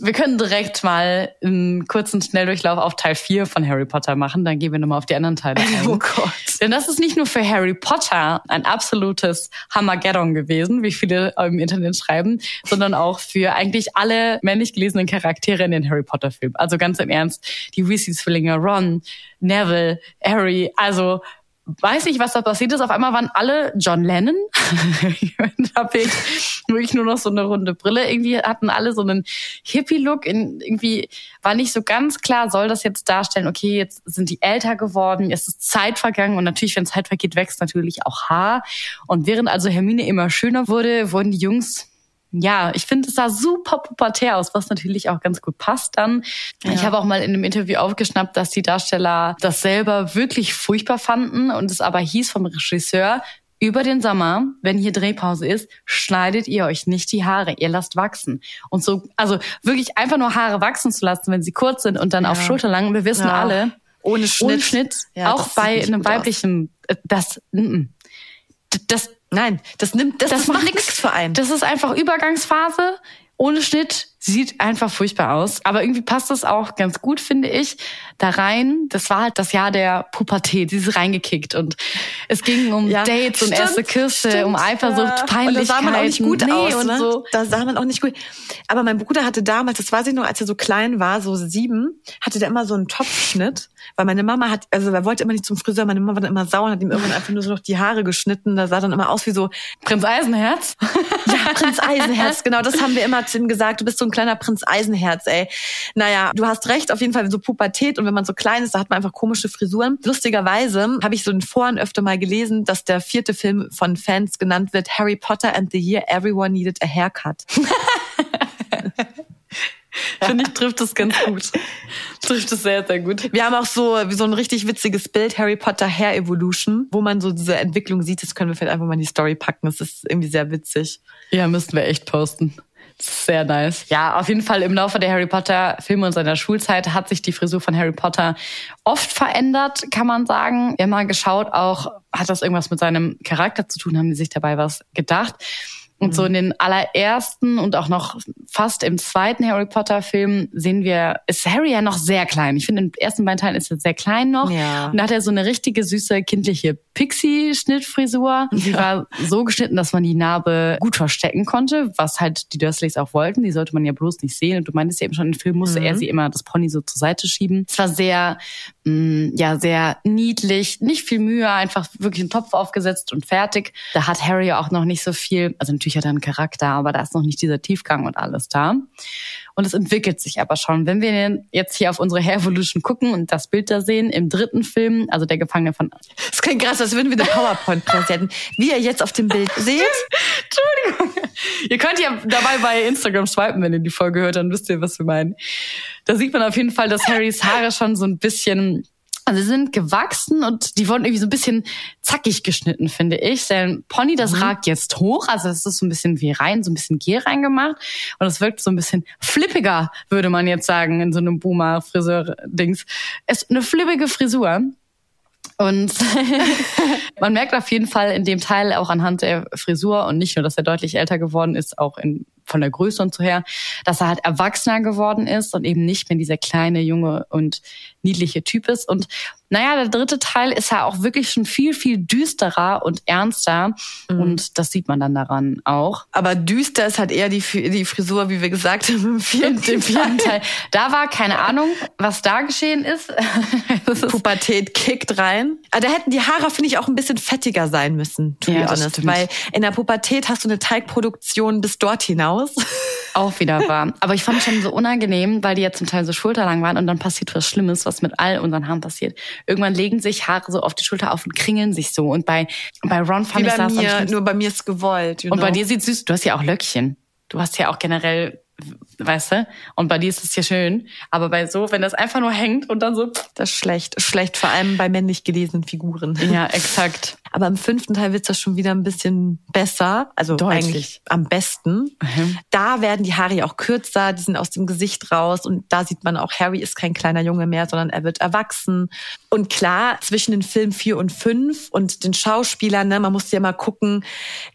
Wir können direkt mal einen kurzen Schnelldurchlauf auf Teil 4 von Harry Potter machen. Dann gehen wir nochmal auf die anderen Teile ein. Oh Gott. Denn das ist nicht nur für Harry Potter ein absolutes Hammergeddon gewesen, wie viele im Internet schreiben, sondern auch für eigentlich alle männlich gelesenen Charaktere in den Harry Potter Filmen. Also ganz im Ernst, die Weasley-Zwillinge, Ron, Neville, Harry, also weiß nicht, was da passiert ist. Auf einmal waren alle John Lennon. da ich wirklich nur noch so eine runde Brille. Irgendwie hatten alle so einen Hippie-Look. Irgendwie war nicht so ganz klar, soll das jetzt darstellen, okay, jetzt sind die älter geworden, es ist Zeit vergangen und natürlich, wenn Zeit vergeht, wächst natürlich auch Haar. Und während also Hermine immer schöner wurde, wurden die Jungs ja, ich finde, es sah super pubertär aus, was natürlich auch ganz gut passt dann. Ja. Ich habe auch mal in einem Interview aufgeschnappt, dass die Darsteller das selber wirklich furchtbar fanden und es aber hieß vom Regisseur, über den Sommer, wenn hier Drehpause ist, schneidet ihr euch nicht die Haare, ihr lasst wachsen. Und so, also wirklich einfach nur Haare wachsen zu lassen, wenn sie kurz sind und dann ja. auf Schulter lang. Wir wissen ja. alle, ohne Schnitt, ohne Schnitt ja, auch bei einem weiblichen, aus. Äh, das, das Nein, das nimmt, das, das, macht nichts für einen. Das ist einfach Übergangsphase ohne Schnitt sieht einfach furchtbar aus. Aber irgendwie passt das auch ganz gut, finde ich, da rein. Das war halt das Jahr der Pubertät, sie ist reingekickt und es ging um ja, Dates stimmt, und erste Küsse, um Eifersucht, ja. Peinlichkeiten. Und da sah man auch nicht gut nee, aus, ne? so. Da sah man auch nicht gut. Aber mein Bruder hatte damals, das weiß ich noch, als er so klein war, so sieben, hatte der immer so einen Topfschnitt, weil meine Mama hat, also er wollte immer nicht zum Friseur, meine Mama war dann immer sauer und hat ihm irgendwann einfach nur so noch die Haare geschnitten. Da sah dann immer aus wie so Prinz Eisenherz. ja, Prinz Eisenherz, genau, das haben wir immer zu ihm gesagt. Du bist so ein kleiner Prinz Eisenherz, ey. Naja, du hast recht, auf jeden Fall so Pubertät und wenn man so klein ist, da hat man einfach komische Frisuren. Lustigerweise habe ich so in Foren öfter mal gelesen, dass der vierte Film von Fans genannt wird Harry Potter and the Year Everyone Needed a Haircut. Finde ich, trifft es ganz gut. trifft es sehr, sehr gut. Wir haben auch so, so ein richtig witziges Bild, Harry Potter Hair Evolution, wo man so diese Entwicklung sieht. Das können wir vielleicht einfach mal in die Story packen. Das ist irgendwie sehr witzig. Ja, müssten wir echt posten. Sehr nice. Ja, auf jeden Fall im Laufe der Harry Potter Filme und seiner Schulzeit hat sich die Frisur von Harry Potter oft verändert, kann man sagen. Immer geschaut auch, hat das irgendwas mit seinem Charakter zu tun? Haben die sich dabei was gedacht? Und so in den allerersten und auch noch fast im zweiten Harry Potter Film sehen wir, ist Harry ja noch sehr klein. Ich finde, in den ersten beiden Teilen ist er sehr klein noch. Ja. Und da hat er so eine richtige süße kindliche Pixie-Schnittfrisur. Ja. Die war so geschnitten, dass man die Narbe gut verstecken konnte, was halt die Dursleys auch wollten. Die sollte man ja bloß nicht sehen. Und du meintest ja eben schon, im Film musste mhm. er sie immer das Pony so zur Seite schieben. Es war sehr, mh, mm, ja, sehr niedlich, nicht viel Mühe, einfach wirklich einen Topf aufgesetzt und fertig. Da hat Harry auch noch nicht so viel, also natürlich natürlich hat er einen Charakter, aber da ist noch nicht dieser Tiefgang und alles da. Und es entwickelt sich aber schon. Wenn wir jetzt hier auf unsere Hair Evolution gucken und das Bild da sehen, im dritten Film, also der Gefangene von... Das klingt krass, als würden wir eine PowerPoint präsentieren. Wie ihr jetzt auf dem Bild seht. Entschuldigung. Ihr könnt ja dabei bei Instagram swipen, wenn ihr die Folge hört, dann wisst ihr, was wir meinen. Da sieht man auf jeden Fall, dass Harrys Haare schon so ein bisschen also sie sind gewachsen und die wurden irgendwie so ein bisschen zackig geschnitten, finde ich. Sein Pony, das mhm. ragt jetzt hoch, also es ist so ein bisschen wie rein, so ein bisschen Gel reingemacht und es wirkt so ein bisschen flippiger, würde man jetzt sagen, in so einem Boomer-Friseur-Dings. Es ist eine flippige Frisur. Und man merkt auf jeden Fall in dem Teil auch anhand der Frisur und nicht nur, dass er deutlich älter geworden ist, auch in, von der Größe und so her, dass er halt erwachsener geworden ist und eben nicht mehr dieser kleine, junge und niedliche Typ ist. Und naja, der dritte Teil ist ja auch wirklich schon viel, viel düsterer und ernster. Mhm. Und das sieht man dann daran auch. Aber düster ist halt eher die, die Frisur, wie wir gesagt haben, im vierten, im vierten Teil. Da war keine Ahnung, was da geschehen ist. Pubertät kickt rein. Aber da hätten die Haare, finde ich, auch ein bisschen fettiger sein müssen, to ja, be honest. Weil in der Pubertät hast du eine Teigproduktion bis dort hinaus. Auch wieder wahr. Aber ich fand es schon so unangenehm, weil die ja zum Teil so schulterlang waren und dann passiert was Schlimmes, was mit all unseren Haaren passiert. Irgendwann legen sich Haare so auf die Schulter auf und kringeln sich so. Und bei, bei Ron fand Wie ich bei das mir, nur bei mir ist gewollt. You know? Und bei dir sieht süß, du hast ja auch Löckchen. Du hast ja auch generell weißt du? Und bei dir ist es ja schön. Aber bei so, wenn das einfach nur hängt und dann so. Das ist schlecht. Schlecht, vor allem bei männlich gelesenen Figuren. Ja, exakt. Aber im fünften Teil wird das schon wieder ein bisschen besser. Also Deutlich. eigentlich am besten. Mhm. Da werden die Haare ja auch kürzer, die sind aus dem Gesicht raus und da sieht man auch, Harry ist kein kleiner Junge mehr, sondern er wird erwachsen. Und klar, zwischen den Filmen vier und fünf und den Schauspielern, ne, man muss ja mal gucken,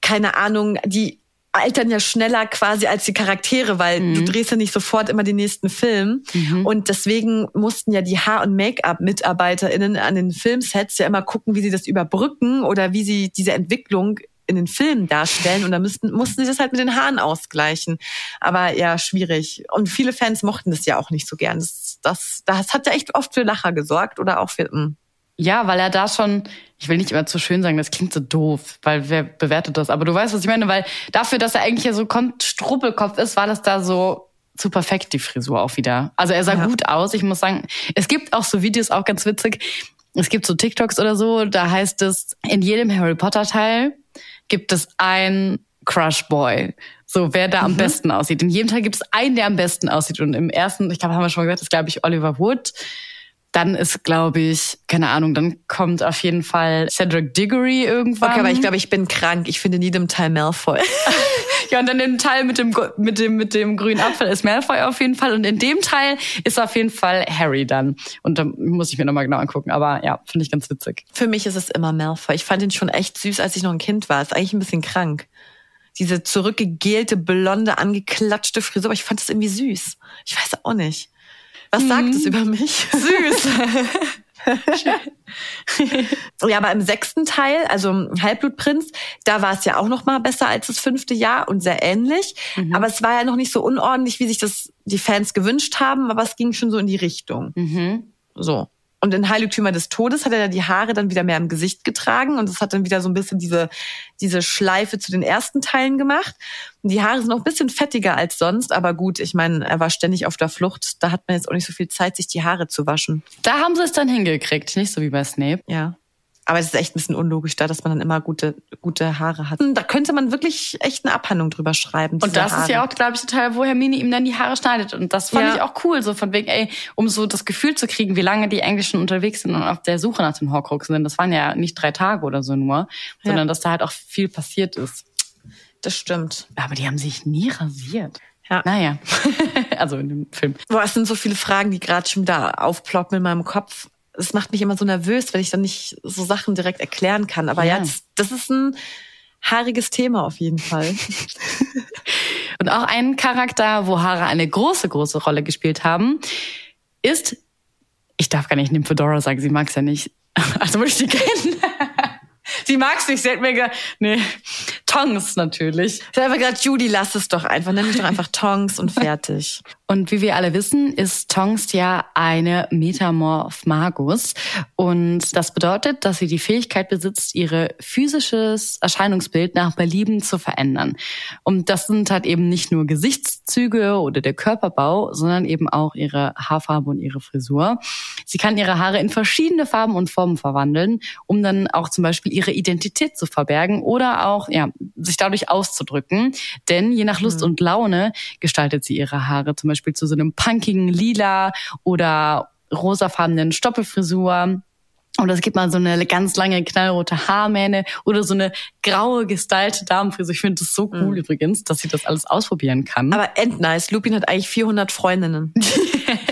keine Ahnung, die altern ja schneller quasi als die Charaktere, weil mhm. du drehst ja nicht sofort immer den nächsten Film. Mhm. Und deswegen mussten ja die Haar- und Make-up-MitarbeiterInnen an den Filmsets ja immer gucken, wie sie das überbrücken oder wie sie diese Entwicklung in den Filmen darstellen und da müssten, mussten sie das halt mit den Haaren ausgleichen. Aber ja, schwierig. Und viele Fans mochten das ja auch nicht so gern. Das, das, das hat ja echt oft für Lacher gesorgt oder auch für, mh. Hm. Ja, weil er da schon, ich will nicht immer zu schön sagen, das klingt so doof, weil wer bewertet das? Aber du weißt, was ich meine, weil dafür, dass er eigentlich ja so Struppelkopf ist, war das da so zu perfekt, die Frisur auch wieder. Also er sah ja. gut aus. Ich muss sagen, es gibt auch so Videos, auch ganz witzig. Es gibt so TikToks oder so, da heißt es, in jedem Harry Potter Teil gibt es ein Crush Boy. So, wer da mhm. am besten aussieht. In jedem Teil gibt es einen, der am besten aussieht. Und im ersten, ich glaube, haben wir schon mal gesagt, ist, glaube ich, Oliver Wood. Dann ist, glaube ich, keine Ahnung, dann kommt auf jeden Fall Cedric Diggory irgendwann. Okay, aber ich glaube, ich bin krank. Ich finde in jedem Teil Malfoy. ja, und dann im Teil mit dem, mit dem, mit dem grünen Apfel ist Malfoy auf jeden Fall. Und in dem Teil ist auf jeden Fall Harry dann. Und da muss ich mir nochmal genau angucken. Aber ja, finde ich ganz witzig. Für mich ist es immer Malfoy. Ich fand ihn schon echt süß, als ich noch ein Kind war. Ist eigentlich ein bisschen krank diese zurückgegelte, blonde, angeklatschte Frisur. Aber ich fand es irgendwie süß. Ich weiß auch nicht. Was mhm. sagt es über mich? Süß. ja, aber im sechsten Teil, also Halbblutprinz, da war es ja auch noch mal besser als das fünfte Jahr und sehr ähnlich. Mhm. Aber es war ja noch nicht so unordentlich, wie sich das die Fans gewünscht haben, aber es ging schon so in die Richtung. Mhm. So. Und in Heiligtümer des Todes hat er ja die Haare dann wieder mehr im Gesicht getragen und es hat dann wieder so ein bisschen diese, diese Schleife zu den ersten Teilen gemacht. Und die Haare sind noch ein bisschen fettiger als sonst, aber gut, ich meine, er war ständig auf der Flucht. Da hat man jetzt auch nicht so viel Zeit, sich die Haare zu waschen. Da haben sie es dann hingekriegt, nicht so wie bei Snape. Ja. Aber es ist echt ein bisschen unlogisch da, dass man dann immer gute, gute Haare hat. Da könnte man wirklich echt eine Abhandlung drüber schreiben. Und das Haare. ist ja auch, glaube ich, der Teil, wo Hermine ihm dann die Haare schneidet. Und das fand ja. ich auch cool, so von wegen, ey, um so das Gefühl zu kriegen, wie lange die eigentlich schon unterwegs sind und auf der Suche nach den Horcruxen sind. Das waren ja nicht drei Tage oder so nur, sondern ja. dass da halt auch viel passiert ist. Das stimmt. Aber die haben sich nie rasiert. Ja. Naja. also in dem Film. Boah, es sind so viele Fragen, die gerade schon da aufploppen in meinem Kopf es macht mich immer so nervös, wenn ich dann nicht so Sachen direkt erklären kann. Aber ja, ja das, das ist ein haariges Thema auf jeden Fall. Und auch ein Charakter, wo Haare eine große, große Rolle gespielt haben, ist, ich darf gar nicht Nymphedora sagen, sie mag es ja nicht. Also würde ich die kennen. sie mag es nicht, sie hat mir gesagt, nee, Tongs natürlich. Ich habe gerade, Judy, lass es doch einfach. Nenn mich doch einfach Tongs und fertig. Und wie wir alle wissen, ist Tongs ja eine Metamorph Magus. Und das bedeutet, dass sie die Fähigkeit besitzt, ihre physisches Erscheinungsbild nach Belieben zu verändern. Und das sind halt eben nicht nur Gesichtszüge oder der Körperbau, sondern eben auch ihre Haarfarbe und ihre Frisur. Sie kann ihre Haare in verschiedene Farben und Formen verwandeln, um dann auch zum Beispiel ihre Identität zu verbergen oder auch, ja, sich dadurch auszudrücken. Denn je nach Lust mhm. und Laune gestaltet sie ihre Haare zum Beispiel zu so einem punkigen Lila oder rosafarbenen Stoppelfrisur. Und es gibt mal so eine ganz lange knallrote Haarmähne oder so eine graue gestylte Damenfrisur. Ich finde das so cool mhm. übrigens, dass sie das alles ausprobieren kann. Aber endnice. Lupin hat eigentlich 400 Freundinnen.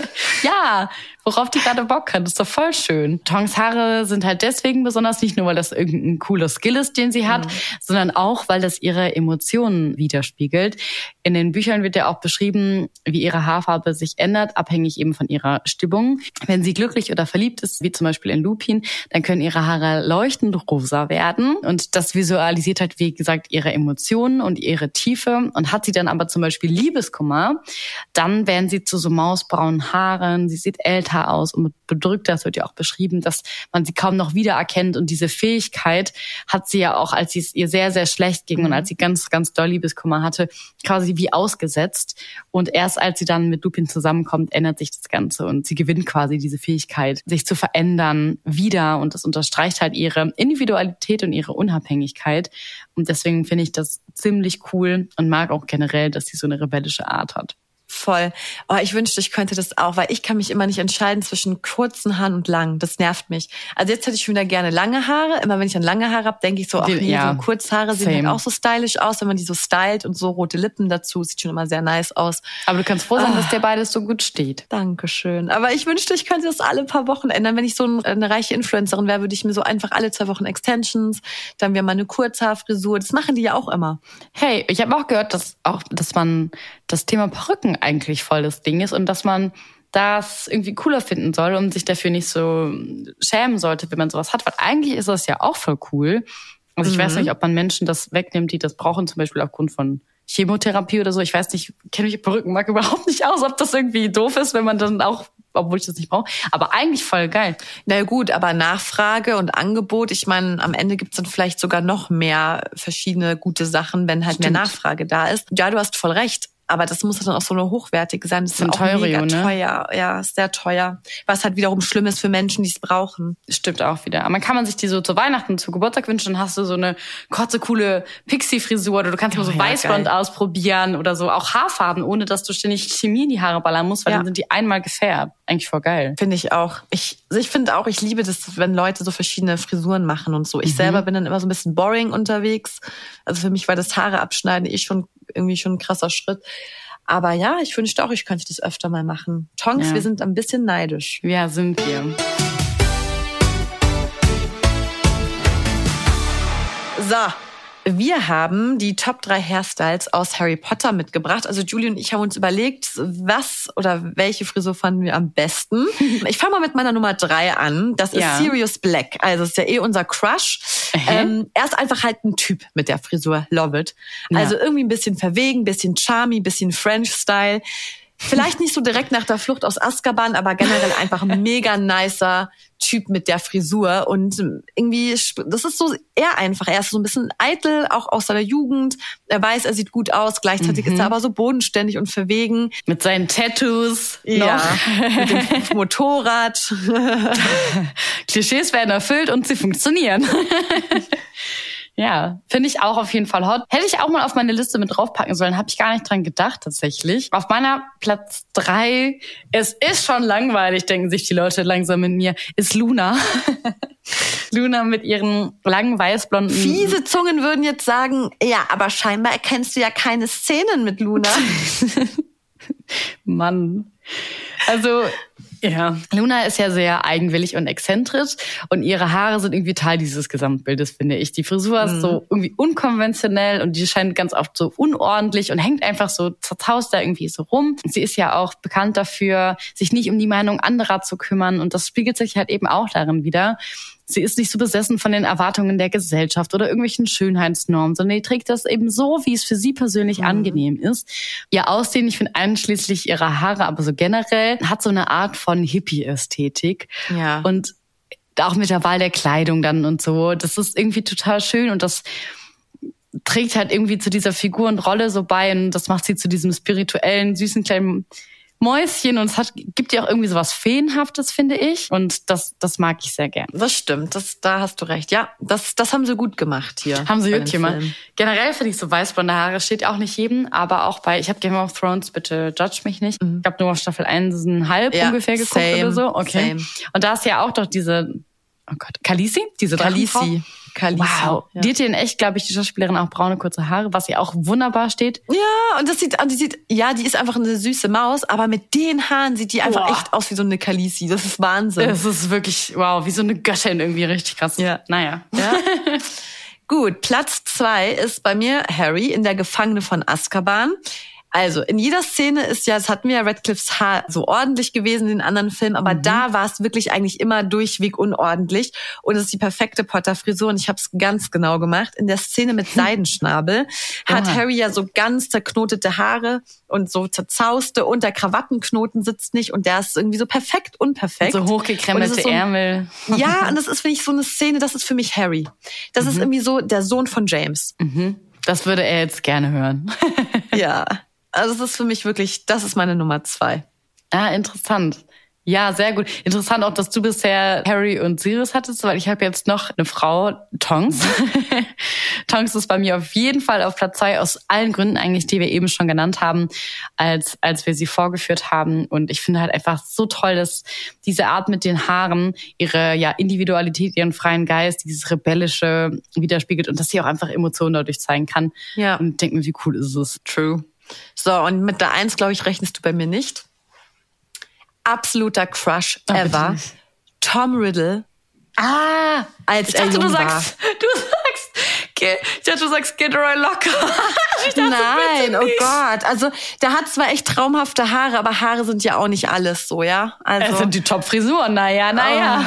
Ja, worauf die gerade Bock hat. Das ist doch voll schön. Tongs Haare sind halt deswegen besonders, nicht nur, weil das irgendein cooler Skill ist, den sie hat, mhm. sondern auch, weil das ihre Emotionen widerspiegelt. In den Büchern wird ja auch beschrieben, wie ihre Haarfarbe sich ändert, abhängig eben von ihrer Stimmung. Wenn sie glücklich oder verliebt ist, wie zum Beispiel in Lupin, dann können ihre Haare leuchtend rosa werden. Und das visualisiert halt, wie gesagt, ihre Emotionen und ihre Tiefe. Und hat sie dann aber zum Beispiel Liebeskummer, dann werden sie zu so mausbraunen Haaren. Sie sieht älter aus und bedrückt, das wird ja auch beschrieben, dass man sie kaum noch wiedererkennt. Und diese Fähigkeit hat sie ja auch, als sie es ihr sehr, sehr schlecht ging mhm. und als sie ganz, ganz doll Liebeskummer hatte, quasi wie ausgesetzt. Und erst als sie dann mit Lupin zusammenkommt, ändert sich das Ganze und sie gewinnt quasi diese Fähigkeit, sich zu verändern wieder. Und das unterstreicht halt ihre Individualität und ihre Unabhängigkeit. Und deswegen finde ich das ziemlich cool und mag auch generell, dass sie so eine rebellische Art hat. Voll. Oh, ich wünschte, ich könnte das auch, weil ich kann mich immer nicht entscheiden zwischen kurzen Haaren und lang. Das nervt mich. Also jetzt hätte ich wieder gerne lange Haare. Immer wenn ich an lange Haare habe, denke ich so, ach nee, ja, so Kurzhaare sehen halt auch so stylisch aus, wenn man die so stylt und so rote Lippen dazu. Sieht schon immer sehr nice aus. Aber du kannst froh sein, ah. dass dir beides so gut steht. Dankeschön. Aber ich wünschte, ich könnte das alle paar Wochen ändern. Wenn ich so eine reiche Influencerin wäre, würde ich mir so einfach alle zwei Wochen Extensions, dann wäre mal eine Kurzhaarfrisur. Das machen die ja auch immer. Hey, ich habe auch gehört, dass auch, dass man das Thema Perücken eigentlich voll das Ding ist und dass man das irgendwie cooler finden soll und sich dafür nicht so schämen sollte, wenn man sowas hat. Weil eigentlich ist das ja auch voll cool. Also ich mhm. weiß nicht, ob man Menschen das wegnimmt, die das brauchen, zum Beispiel aufgrund von Chemotherapie oder so. Ich weiß nicht, kenne mich Perückenmark überhaupt nicht aus, ob das irgendwie doof ist, wenn man dann auch, obwohl ich das nicht brauche. Aber eigentlich voll geil. Na gut, aber Nachfrage und Angebot, ich meine, am Ende gibt's dann vielleicht sogar noch mehr verschiedene gute Sachen, wenn halt Stimmt. mehr Nachfrage da ist. Ja, du hast voll recht. Aber das muss dann auch so eine hochwertige sein. Das ist ja auch teure, mega ne? teuer. Ja, sehr teuer. Was halt wiederum schlimm ist für Menschen, die es brauchen. Stimmt auch wieder. Aber man kann man sich die so zu Weihnachten, zu Geburtstag wünschen, dann hast du so eine kurze, coole Pixie-Frisur oder du kannst oh, mal so ja, Weißblond geil. ausprobieren oder so. Auch Haarfarben, ohne dass du ständig Chemie in die Haare ballern musst, weil ja. dann sind die einmal gefärbt. Eigentlich voll geil. Finde ich auch. Ich, also ich finde auch, ich liebe das, wenn Leute so verschiedene Frisuren machen und so. Ich mhm. selber bin dann immer so ein bisschen boring unterwegs. Also für mich war das Haare abschneiden eh schon irgendwie schon ein krasser Schritt. Aber ja, ich wünschte auch, ich könnte das öfter mal machen. Tonks, ja. wir sind ein bisschen neidisch. Ja, sind wir. So, wir haben die Top 3 Hairstyles aus Harry Potter mitgebracht. Also Julie und ich haben uns überlegt, was oder welche Frisur fanden wir am besten. Ich fange mal mit meiner Nummer 3 an. Das ist ja. Sirius Black. Also ist ja eh unser Crush. Ähm, er ist einfach halt ein Typ mit der Frisur. Love it. Also ja. irgendwie ein bisschen verwegen, bisschen charmy, bisschen French-Style. Vielleicht nicht so direkt nach der Flucht aus Azkaban, aber generell einfach ein mega nicer Typ mit der Frisur und irgendwie, das ist so eher einfach. Er ist so ein bisschen eitel, auch aus seiner Jugend. Er weiß, er sieht gut aus. Gleichzeitig mhm. ist er aber so bodenständig und verwegen. Mit seinen Tattoos. Ja. mit dem Motorrad. Klischees werden erfüllt und sie funktionieren. Ja, finde ich auch auf jeden Fall hot. Hätte ich auch mal auf meine Liste mit draufpacken sollen, habe ich gar nicht dran gedacht tatsächlich. Auf meiner Platz drei, es ist schon langweilig, denken sich die Leute langsam mit mir, ist Luna. Luna mit ihren langen weißblonden. Fiese Zungen würden jetzt sagen, ja, aber scheinbar erkennst du ja keine Szenen mit Luna. Mann. Also ja, Luna ist ja sehr eigenwillig und exzentrisch und ihre Haare sind irgendwie Teil dieses Gesamtbildes, finde ich. Die Frisur mhm. ist so irgendwie unkonventionell und die scheint ganz oft so unordentlich und hängt einfach so zerzaust da irgendwie so rum. Sie ist ja auch bekannt dafür, sich nicht um die Meinung anderer zu kümmern und das spiegelt sich halt eben auch darin wieder. Sie ist nicht so besessen von den Erwartungen der Gesellschaft oder irgendwelchen Schönheitsnormen, sondern die trägt das eben so, wie es für sie persönlich mhm. angenehm ist. Ihr Aussehen, ich finde einschließlich ihrer Haare, aber so generell, hat so eine Art von Hippie-Ästhetik. Ja. Und auch mit der Wahl der Kleidung dann und so. Das ist irgendwie total schön und das trägt halt irgendwie zu dieser Figur und Rolle so bei und das macht sie zu diesem spirituellen, süßen kleinen Mäuschen und es hat, gibt ja auch irgendwie sowas Feenhaftes, finde ich. Und das, das mag ich sehr gern. Das stimmt, das, da hast du recht. Ja, das, das haben sie gut gemacht hier. Haben sie wirklich gemacht. Generell finde ich so weißblonde Haare steht auch nicht jedem, aber auch bei, ich habe Game of Thrones, bitte judge mich nicht. Mhm. Ich habe nur auf Staffel 1 halb ja, ungefähr geguckt same, oder so. Okay. Same. Und da ist ja auch doch diese oh Gott, Khaleesi, diese. Drachenfrau. Khaleesi. Wow. Ja. Die hat in echt, glaube ich, die Schauspielerin auch braune kurze Haare, was ihr auch wunderbar steht. Ja, und das sieht, und die sieht, ja, die ist einfach eine süße Maus, aber mit den Haaren sieht die einfach Boah. echt aus wie so eine Khaleesi. Das ist Wahnsinn. Es ist wirklich, wow, wie so eine Göttin irgendwie richtig krass. Ja. Naja. Ja. Gut, Platz zwei ist bei mir Harry in der Gefangene von Azkaban. Also in jeder Szene ist ja, das hatten wir ja Radcliffes Haar so ordentlich gewesen in den anderen Filmen, aber da war es wirklich eigentlich immer durchweg unordentlich und es ist die perfekte Potter-Frisur und ich habe es ganz genau gemacht. In der Szene mit Seidenschnabel hat. Harry ja so ganz zerknotete Haare und so zerzauste und der Krawattenknoten sitzt nicht und der ist irgendwie so perfekt unperfekt. So es ist so ein- Ärmel. ja, und das ist, finde ich, so eine Szene, das ist für mich Harry. Das ist irgendwie so der Sohn von James. Das würde er jetzt gerne hören. Ja. Also das ist für mich wirklich, das ist meine Nummer zwei. ah, interessant. Ja, sehr gut. Interessant auch, dass du bisher Harry und Sirius hattest, weil ich habe jetzt noch eine Frau, Tonks. Tonks ist bei mir auf jeden Fall auf Platz zwei aus allen Gründen eigentlich, die wir eben schon genannt haben, als, als wir sie vorgeführt haben. Und ich finde halt einfach so toll, dass diese Art mit den Haaren ihre ja, Individualität, ihren freien Geist, dieses Rebellische widerspiegelt und dass sie auch einfach Emotionen dadurch zeigen kann. Ja. Und denk mir, wie cool ist es? True. So, und mit der Eins, glaube ich, rechnest du bei mir nicht. Absoluter Crush bitte ever. Tom Riddle, Ah, als ich er dachte, jung du sagst, du sagst, ge- ich dachte, du sagst Gilderoy Locker. Ich dachte, Nein, oh. Gott. Also, der hat zwar echt traumhafte Haare, aber Haare sind ja auch nicht alles so, ja? Also, Es sind die Top-Frisuren, naja, naja.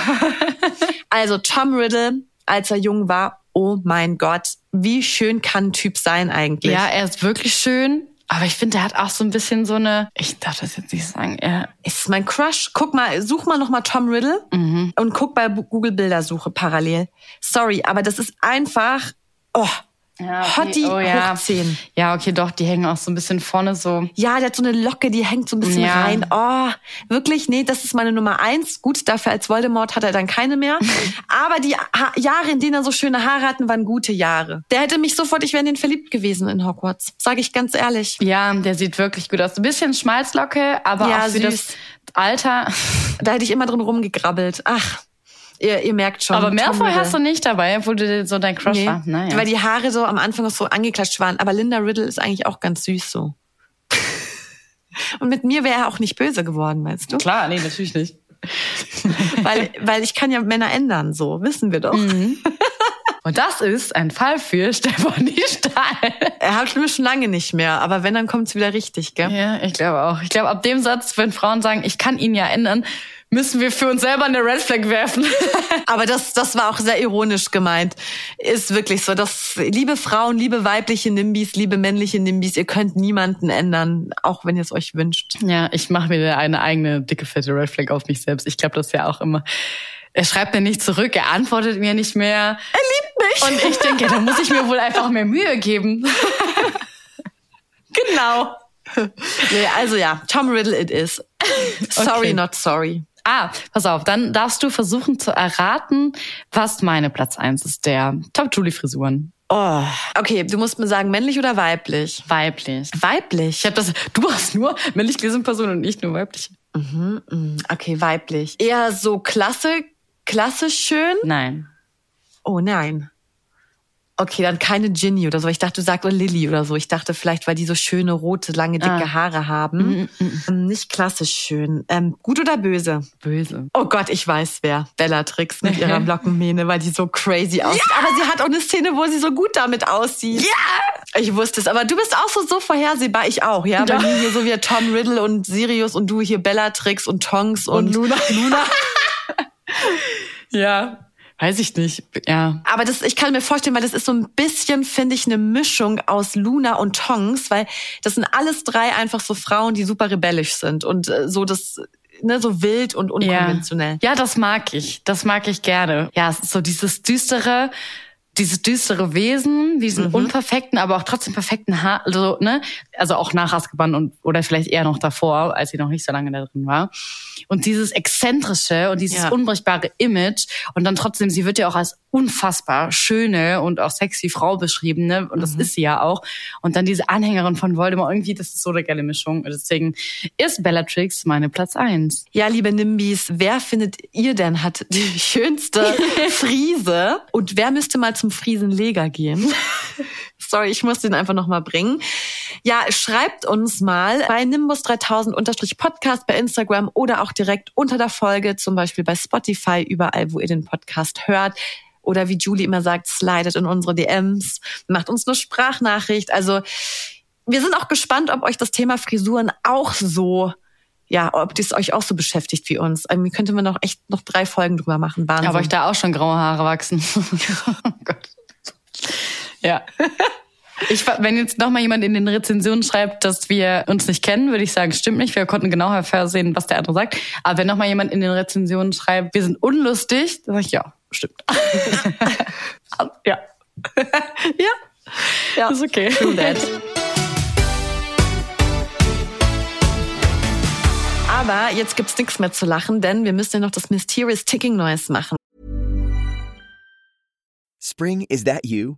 also Tom Riddle, als er jung war, oh mein Gott, wie schön kann ein Typ sein eigentlich? Ja, er ist wirklich schön, aber ich finde, er hat auch so ein bisschen so eine, ich darf das jetzt nicht sagen, er, ist mein Crush. Guck mal, such mal noch mal Tom Riddle Mhm. und guck bei Google Bildersuche parallel. Sorry, aber das ist einfach oh, Ja, okay. Hottie Oh, ja. hoch 10. ja, okay, doch, die hängen auch so ein bisschen vorne so. Ja, der hat so eine Locke, die hängt so ein bisschen Ja. rein. Oh, wirklich? Nee, das ist meine Nummer eins. Gut, dafür als Voldemort hat er dann keine mehr. Aber die ha Jahre, in denen er so schöne Haare hatten, waren gute Jahre. Der hätte mich sofort, ich wäre in den verliebt gewesen in Hogwarts. Sage ich ganz ehrlich. Ja, der sieht wirklich gut aus. Ein bisschen Schmalzlocke, aber Ja, auch für süß. das Alter. Da hätte ich immer drin rumgegrabbelt. Ach, ihr, ihr merkt schon. Aber Malfoy hast du nicht dabei, obwohl du so dein Crush Nee, war. Naja. weil die Haare so am Anfang noch so angeklatscht waren. Aber Linda Riddle ist eigentlich auch ganz süß so. Und mit mir wäre er auch nicht böse geworden, weißt du? Klar, nee, natürlich nicht. Weil, weil ich kann ja Männer ändern, so, wissen wir doch. Mhm. Und das ist ein Fall für Stefanie Stahl. Er hat mir schon lange nicht mehr, aber wenn, dann kommt's wieder richtig, gell? Ja, ich glaube auch. Ich glaube, ab dem Satz, wenn Frauen sagen, ich kann ihn ja ändern, müssen wir für uns selber eine Red Flag werfen. Aber das, das war auch sehr ironisch gemeint. Ist wirklich so. Das, liebe Frauen, liebe weibliche Nimbis, liebe männliche Nimbis, ihr könnt niemanden ändern, auch wenn ihr es euch wünscht. ja, ich mache mir eine eigene dicke, fette Red Flag auf mich selbst. Ich glaube das ja auch immer. Er schreibt mir nicht zurück, er antwortet mir nicht mehr. Er liebt mich. Und ich denke, da muss ich mir wohl einfach mehr Mühe geben. genau. nee, also ja, Tom Riddle it is. Sorry, Okay. not sorry. Ah, pass auf, dann darfst du versuchen zu erraten, was meine Platz eins ist, der Top Julie Frisuren. Oh, okay, du musst mir sagen, männlich oder weiblich? Weiblich. Weiblich. Ich habe das, du hast nur männlich gelesene Personen und nicht nur weibliche. Okay, weiblich. Eher so klasse, klassisch schön? Nein. Oh nein. Okay, dann keine Ginny oder so. Ich dachte, du sagst oh, Lilly oder so. Ich dachte vielleicht, weil die so schöne, rote, lange, dicke Ah. Haare haben. Ähm, Nicht klassisch schön. Ähm, gut oder böse? Böse. Oh Gott, ich weiß wer. Bellatrix mit ihrer Lockenmähne, weil die so crazy aussieht. Aber sie hat auch eine Szene, wo sie so gut damit aussieht. Ja! Ich wusste es. Aber du bist auch so, so vorhersehbar. Ich auch, ja? Bei Doch. mir hier so wie Tom Riddle und Sirius und du hier Bellatrix und Tonks und, Und Luna. Luna. Ja. Weiß ich nicht. Ja. Aber das, ich kann mir vorstellen, weil das ist so ein bisschen, finde ich, eine Mischung aus Luna und Tongs, weil das sind alles drei einfach so Frauen, die super rebellisch sind und äh, so das, ne, so wild und unkonventionell. Ja, das mag ich. Das mag ich gerne. Ja, so dieses düstere, dieses düstere Wesen, diesen Mhm. unperfekten, aber auch trotzdem perfekten Haar, also, ne? Also auch nach Azkaban und, oder vielleicht eher noch davor, als sie noch nicht so lange da drin war. Und dieses exzentrische und dieses Ja. unbrechbare Image und dann trotzdem, sie wird ja auch als unfassbar schöne und auch sexy Frau beschrieben, ne? Und das mhm. ist sie ja auch. Und dann diese Anhängerin von Voldemort, irgendwie, das ist so eine geile Mischung. Deswegen ist Bellatrix meine Platz eins. Ja, liebe Nimbis, wer findet ihr denn hat die schönste Friese? Und wer müsste mal zum Friesenleger gehen? Sorry, ich muss den einfach nochmal bringen. Ja, schreibt uns mal bei Nimbus 3000 Podcast bei Instagram oder auch direkt unter der Folge, zum Beispiel bei Spotify, überall, wo ihr den Podcast hört. Oder wie Julie immer sagt, slidet in unsere DMs, macht uns eine Sprachnachricht. Also wir sind auch gespannt, ob euch das Thema Frisuren auch so ja, ob das euch auch so beschäftigt wie uns. Irgendwie könnte man noch echt noch drei Folgen drüber machen. Wahnsinn. Aber euch da auch schon graue Haare wachsen. oh Gott. Ja. Ich, wenn jetzt noch mal jemand in den Rezensionen schreibt, dass wir uns nicht kennen, würde ich sagen, stimmt nicht. Wir konnten genau hervorsehen, was der andere sagt. Aber wenn noch mal jemand in den Rezensionen schreibt, wir sind unlustig, dann sage ich, ja, stimmt. ja. ja. Ja. Ist okay. True that. Aber jetzt gibt's nichts mehr zu lachen, denn wir müssen ja noch das Mysterious Ticking Noise machen. Spring, is that you?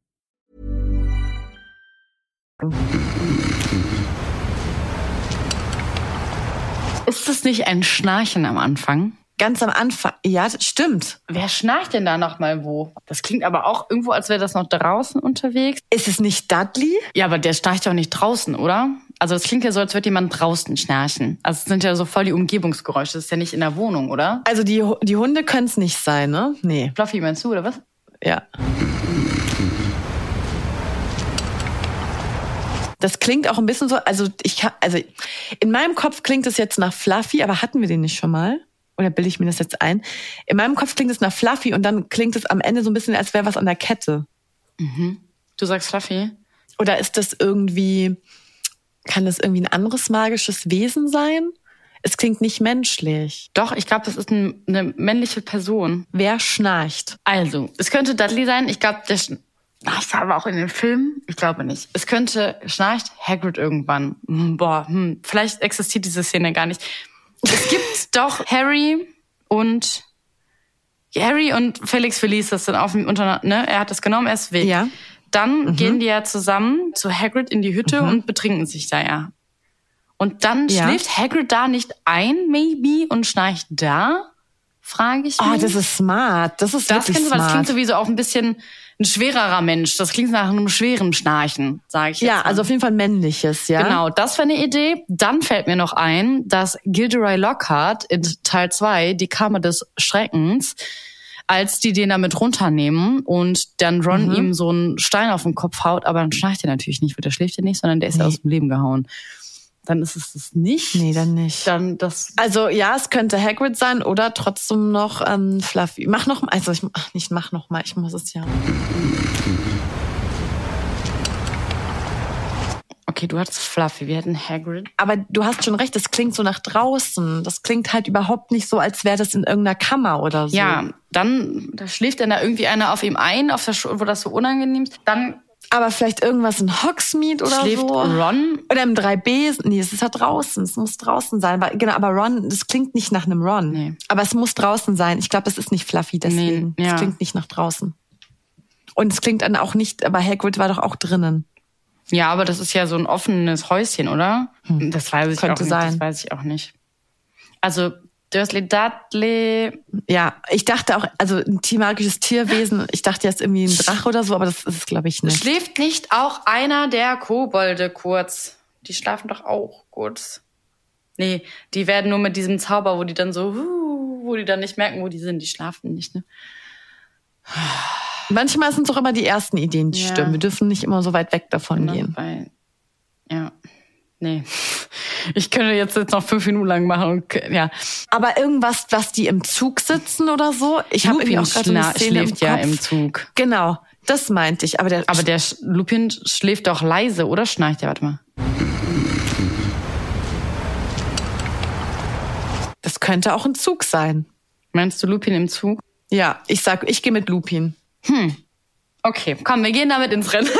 Ist das nicht ein Schnarchen am Anfang? Ganz am Anfang. Ja, das stimmt. Wer schnarcht denn da noch mal wo? Das klingt aber auch irgendwo, als wäre das noch draußen unterwegs. Ist es nicht Dudley? Ja, aber der schnarcht doch nicht draußen, oder? Also das klingt ja so, als würde jemand draußen schnarchen. Also es sind ja so voll die Umgebungsgeräusche. Das ist ja nicht in der Wohnung, oder? Also die, die Hunde können es nicht sein, ne? Nee. Fluffy meinst du, oder was? Ja. Das klingt auch ein bisschen so, also ich also in meinem Kopf klingt es jetzt nach Fluffy, aber hatten wir den nicht schon mal? Oder bilde ich mir das jetzt ein? In meinem Kopf klingt es nach Fluffy und dann klingt es am Ende so ein bisschen, als wäre was an der Kette. Mhm. Du sagst Fluffy? Oder ist das irgendwie, kann das irgendwie ein anderes magisches Wesen sein? Es klingt nicht menschlich. Doch, ich glaube, das ist ein, eine männliche Person. Wer schnarcht? Also, es könnte Dudley sein. Ich glaube, der war aber auch in den Filmen? Ich glaube nicht. Es könnte, schnarcht Hagrid irgendwann. Hm, boah, hm, vielleicht existiert diese Szene gar nicht. Es gibt doch Harry und Harry und Felix Felice, das sind auf dem Unter, ne? Er hat das genommen, er ist weg. Ja. Dann mhm. gehen die ja zusammen zu Hagrid in die Hütte mhm. und betrinken sich da ja. Und dann ja. schläft Hagrid da nicht ein, maybe, und schnarcht da? Frage ich ah, mich. Oh, das ist smart. Das ist das wirklich smart. Das klingt sowieso auch ein bisschen ein schwererer Mensch. Das klingt nach einem schweren Schnarchen, sage ich jetzt. Ja, mal. also auf jeden Fall männliches, ja. Genau, das war eine Idee. Dann fällt mir noch ein, dass Gilderoy Lockhart in Teil 2, die Kammer des Schreckens, als die den damit runternehmen und dann Ron mhm. ihm so einen Stein auf den Kopf haut, aber dann schnarcht er natürlich nicht, weil der schläft ja nicht, sondern der ist nee. ja aus dem Leben gehauen dann ist es das nicht. Nee, dann nicht. Dann das. Also ja, es könnte Hagrid sein oder trotzdem noch ähm, Fluffy. Mach noch mal, also ich ach, nicht mach noch mal, ich muss es ja. Okay, du hattest Fluffy, wir hätten Hagrid. Aber du hast schon recht, das klingt so nach draußen. Das klingt halt überhaupt nicht so, als wäre das in irgendeiner Kammer oder so. Ja, dann da schläft dann da irgendwie einer auf ihm ein, auf der, wo das so unangenehm ist. Dann aber vielleicht irgendwas in Hogsmeade oder Schläft so. Ron? Oder im 3B. Nee, es ist ja draußen. Es muss draußen sein. Weil, genau, aber Ron, das klingt nicht nach einem Ron. Nee. Aber es muss draußen sein. Ich glaube, das ist nicht Fluffy, deswegen. Nee, ja. Es klingt nicht nach draußen. Und es klingt dann auch nicht, aber Hagrid war doch auch drinnen. Ja, aber das ist ja so ein offenes Häuschen, oder? Hm. Das weiß ich Könnte auch nicht. Sein. Das weiß ich auch nicht. Also Dursley Dudley. Ja, ich dachte auch, also ein magisches Tierwesen, ich dachte jetzt irgendwie ein Drache oder so, aber das ist es, glaube ich, nicht. Schläft nicht auch einer der Kobolde kurz? Die schlafen doch auch kurz. Nee, die werden nur mit diesem Zauber, wo die dann so, wo die dann nicht merken, wo die sind, die schlafen nicht, ne? Manchmal sind es auch immer die ersten Ideen, die ja. stimmen. Wir dürfen nicht immer so weit weg davon genau, gehen. Weil, ja. Nee. Ich könnte jetzt, jetzt noch fünf Minuten lang machen und ja. Aber irgendwas, was die im Zug sitzen oder so? Ich habe irgendwie auch gerade eine Szene schläft im ja im Zug. Genau. Das meinte ich. Aber der, Aber der Sch- Lupin schläft doch leise, oder schnarcht der? Warte mal. das könnte auch ein Zug sein. Meinst du Lupin im Zug? Ja, ich sag, ich gehe mit Lupin. Okay, komm, wir gehen damit ins Rennen.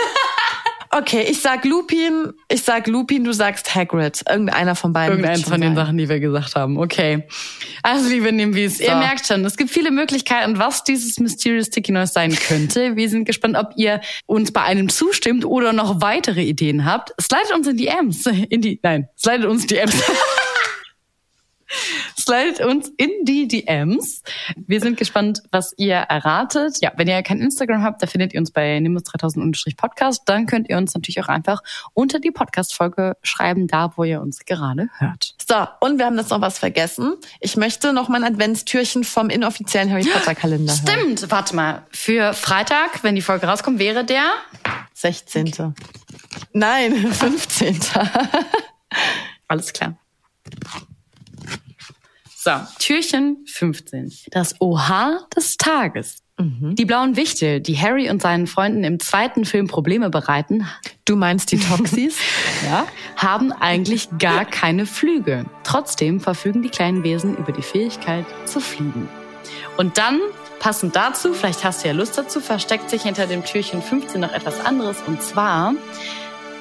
Okay, ich sag Lupin, ich sag Lupin, du sagst Hagrid. Irgendeiner von beiden. Irgendeins von den sein. Sachen, die wir gesagt haben. Okay. Also, liebe Nimbies, ihr merkt schon, es gibt viele Möglichkeiten, was dieses Mysterious Sticky Noise sein könnte. Wir sind gespannt, ob ihr uns bei einem zustimmt oder noch weitere Ideen habt. Slidet uns in die Ms. In die, nein, slidet uns die Ms. Slidet uns in die DMs. Wir sind gespannt, was ihr erratet. Ja, wenn ihr kein Instagram habt, da findet ihr uns bei nimbus 3000 Podcast. Dann könnt ihr uns natürlich auch einfach unter die Podcast-Folge schreiben, da wo ihr uns gerade hört. So, und wir haben jetzt noch was vergessen. Ich möchte noch mein Adventstürchen vom inoffiziellen Harry Potter Kalender hören. Stimmt, warte mal. Für Freitag, wenn die Folge rauskommt, wäre der 16. Nein, 15. Alles klar. So, Türchen 15. Das Oha des Tages. Die blauen Wichtel, die Harry und seinen Freunden im zweiten Film Probleme bereiten, Du meinst die Toxis? ja, haben eigentlich gar keine Flügel. Trotzdem verfügen die kleinen Wesen über die Fähigkeit zu fliegen. Und dann, passend dazu, vielleicht hast du ja Lust dazu, versteckt sich hinter dem Türchen 15 noch etwas anderes. Und zwar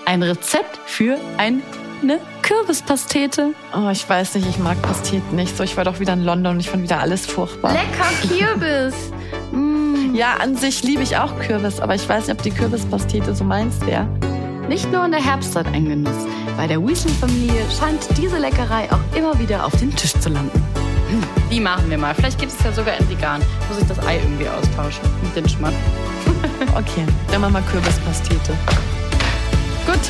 ein Rezept für eine Kürbispastete. Oh, ich weiß nicht, ich mag Pasteten nicht so. Ich war doch wieder in London und ich fand wieder alles furchtbar. Lecker Kürbis. Ja, an sich liebe ich auch Kürbis, aber ich weiß nicht, ob die Kürbispastete so meins wäre. Nicht nur in der Herbstzeit ein Genuss. Bei der Weasley-Familie scheint diese Leckerei auch immer wieder auf dem Tisch zu landen. Hm, Die machen wir mal. Vielleicht geht es ja sogar in vegan. Muss ich das Ei irgendwie austauschen mit dem Schmack. Okay, dann machen wir Kürbispastete. Gut,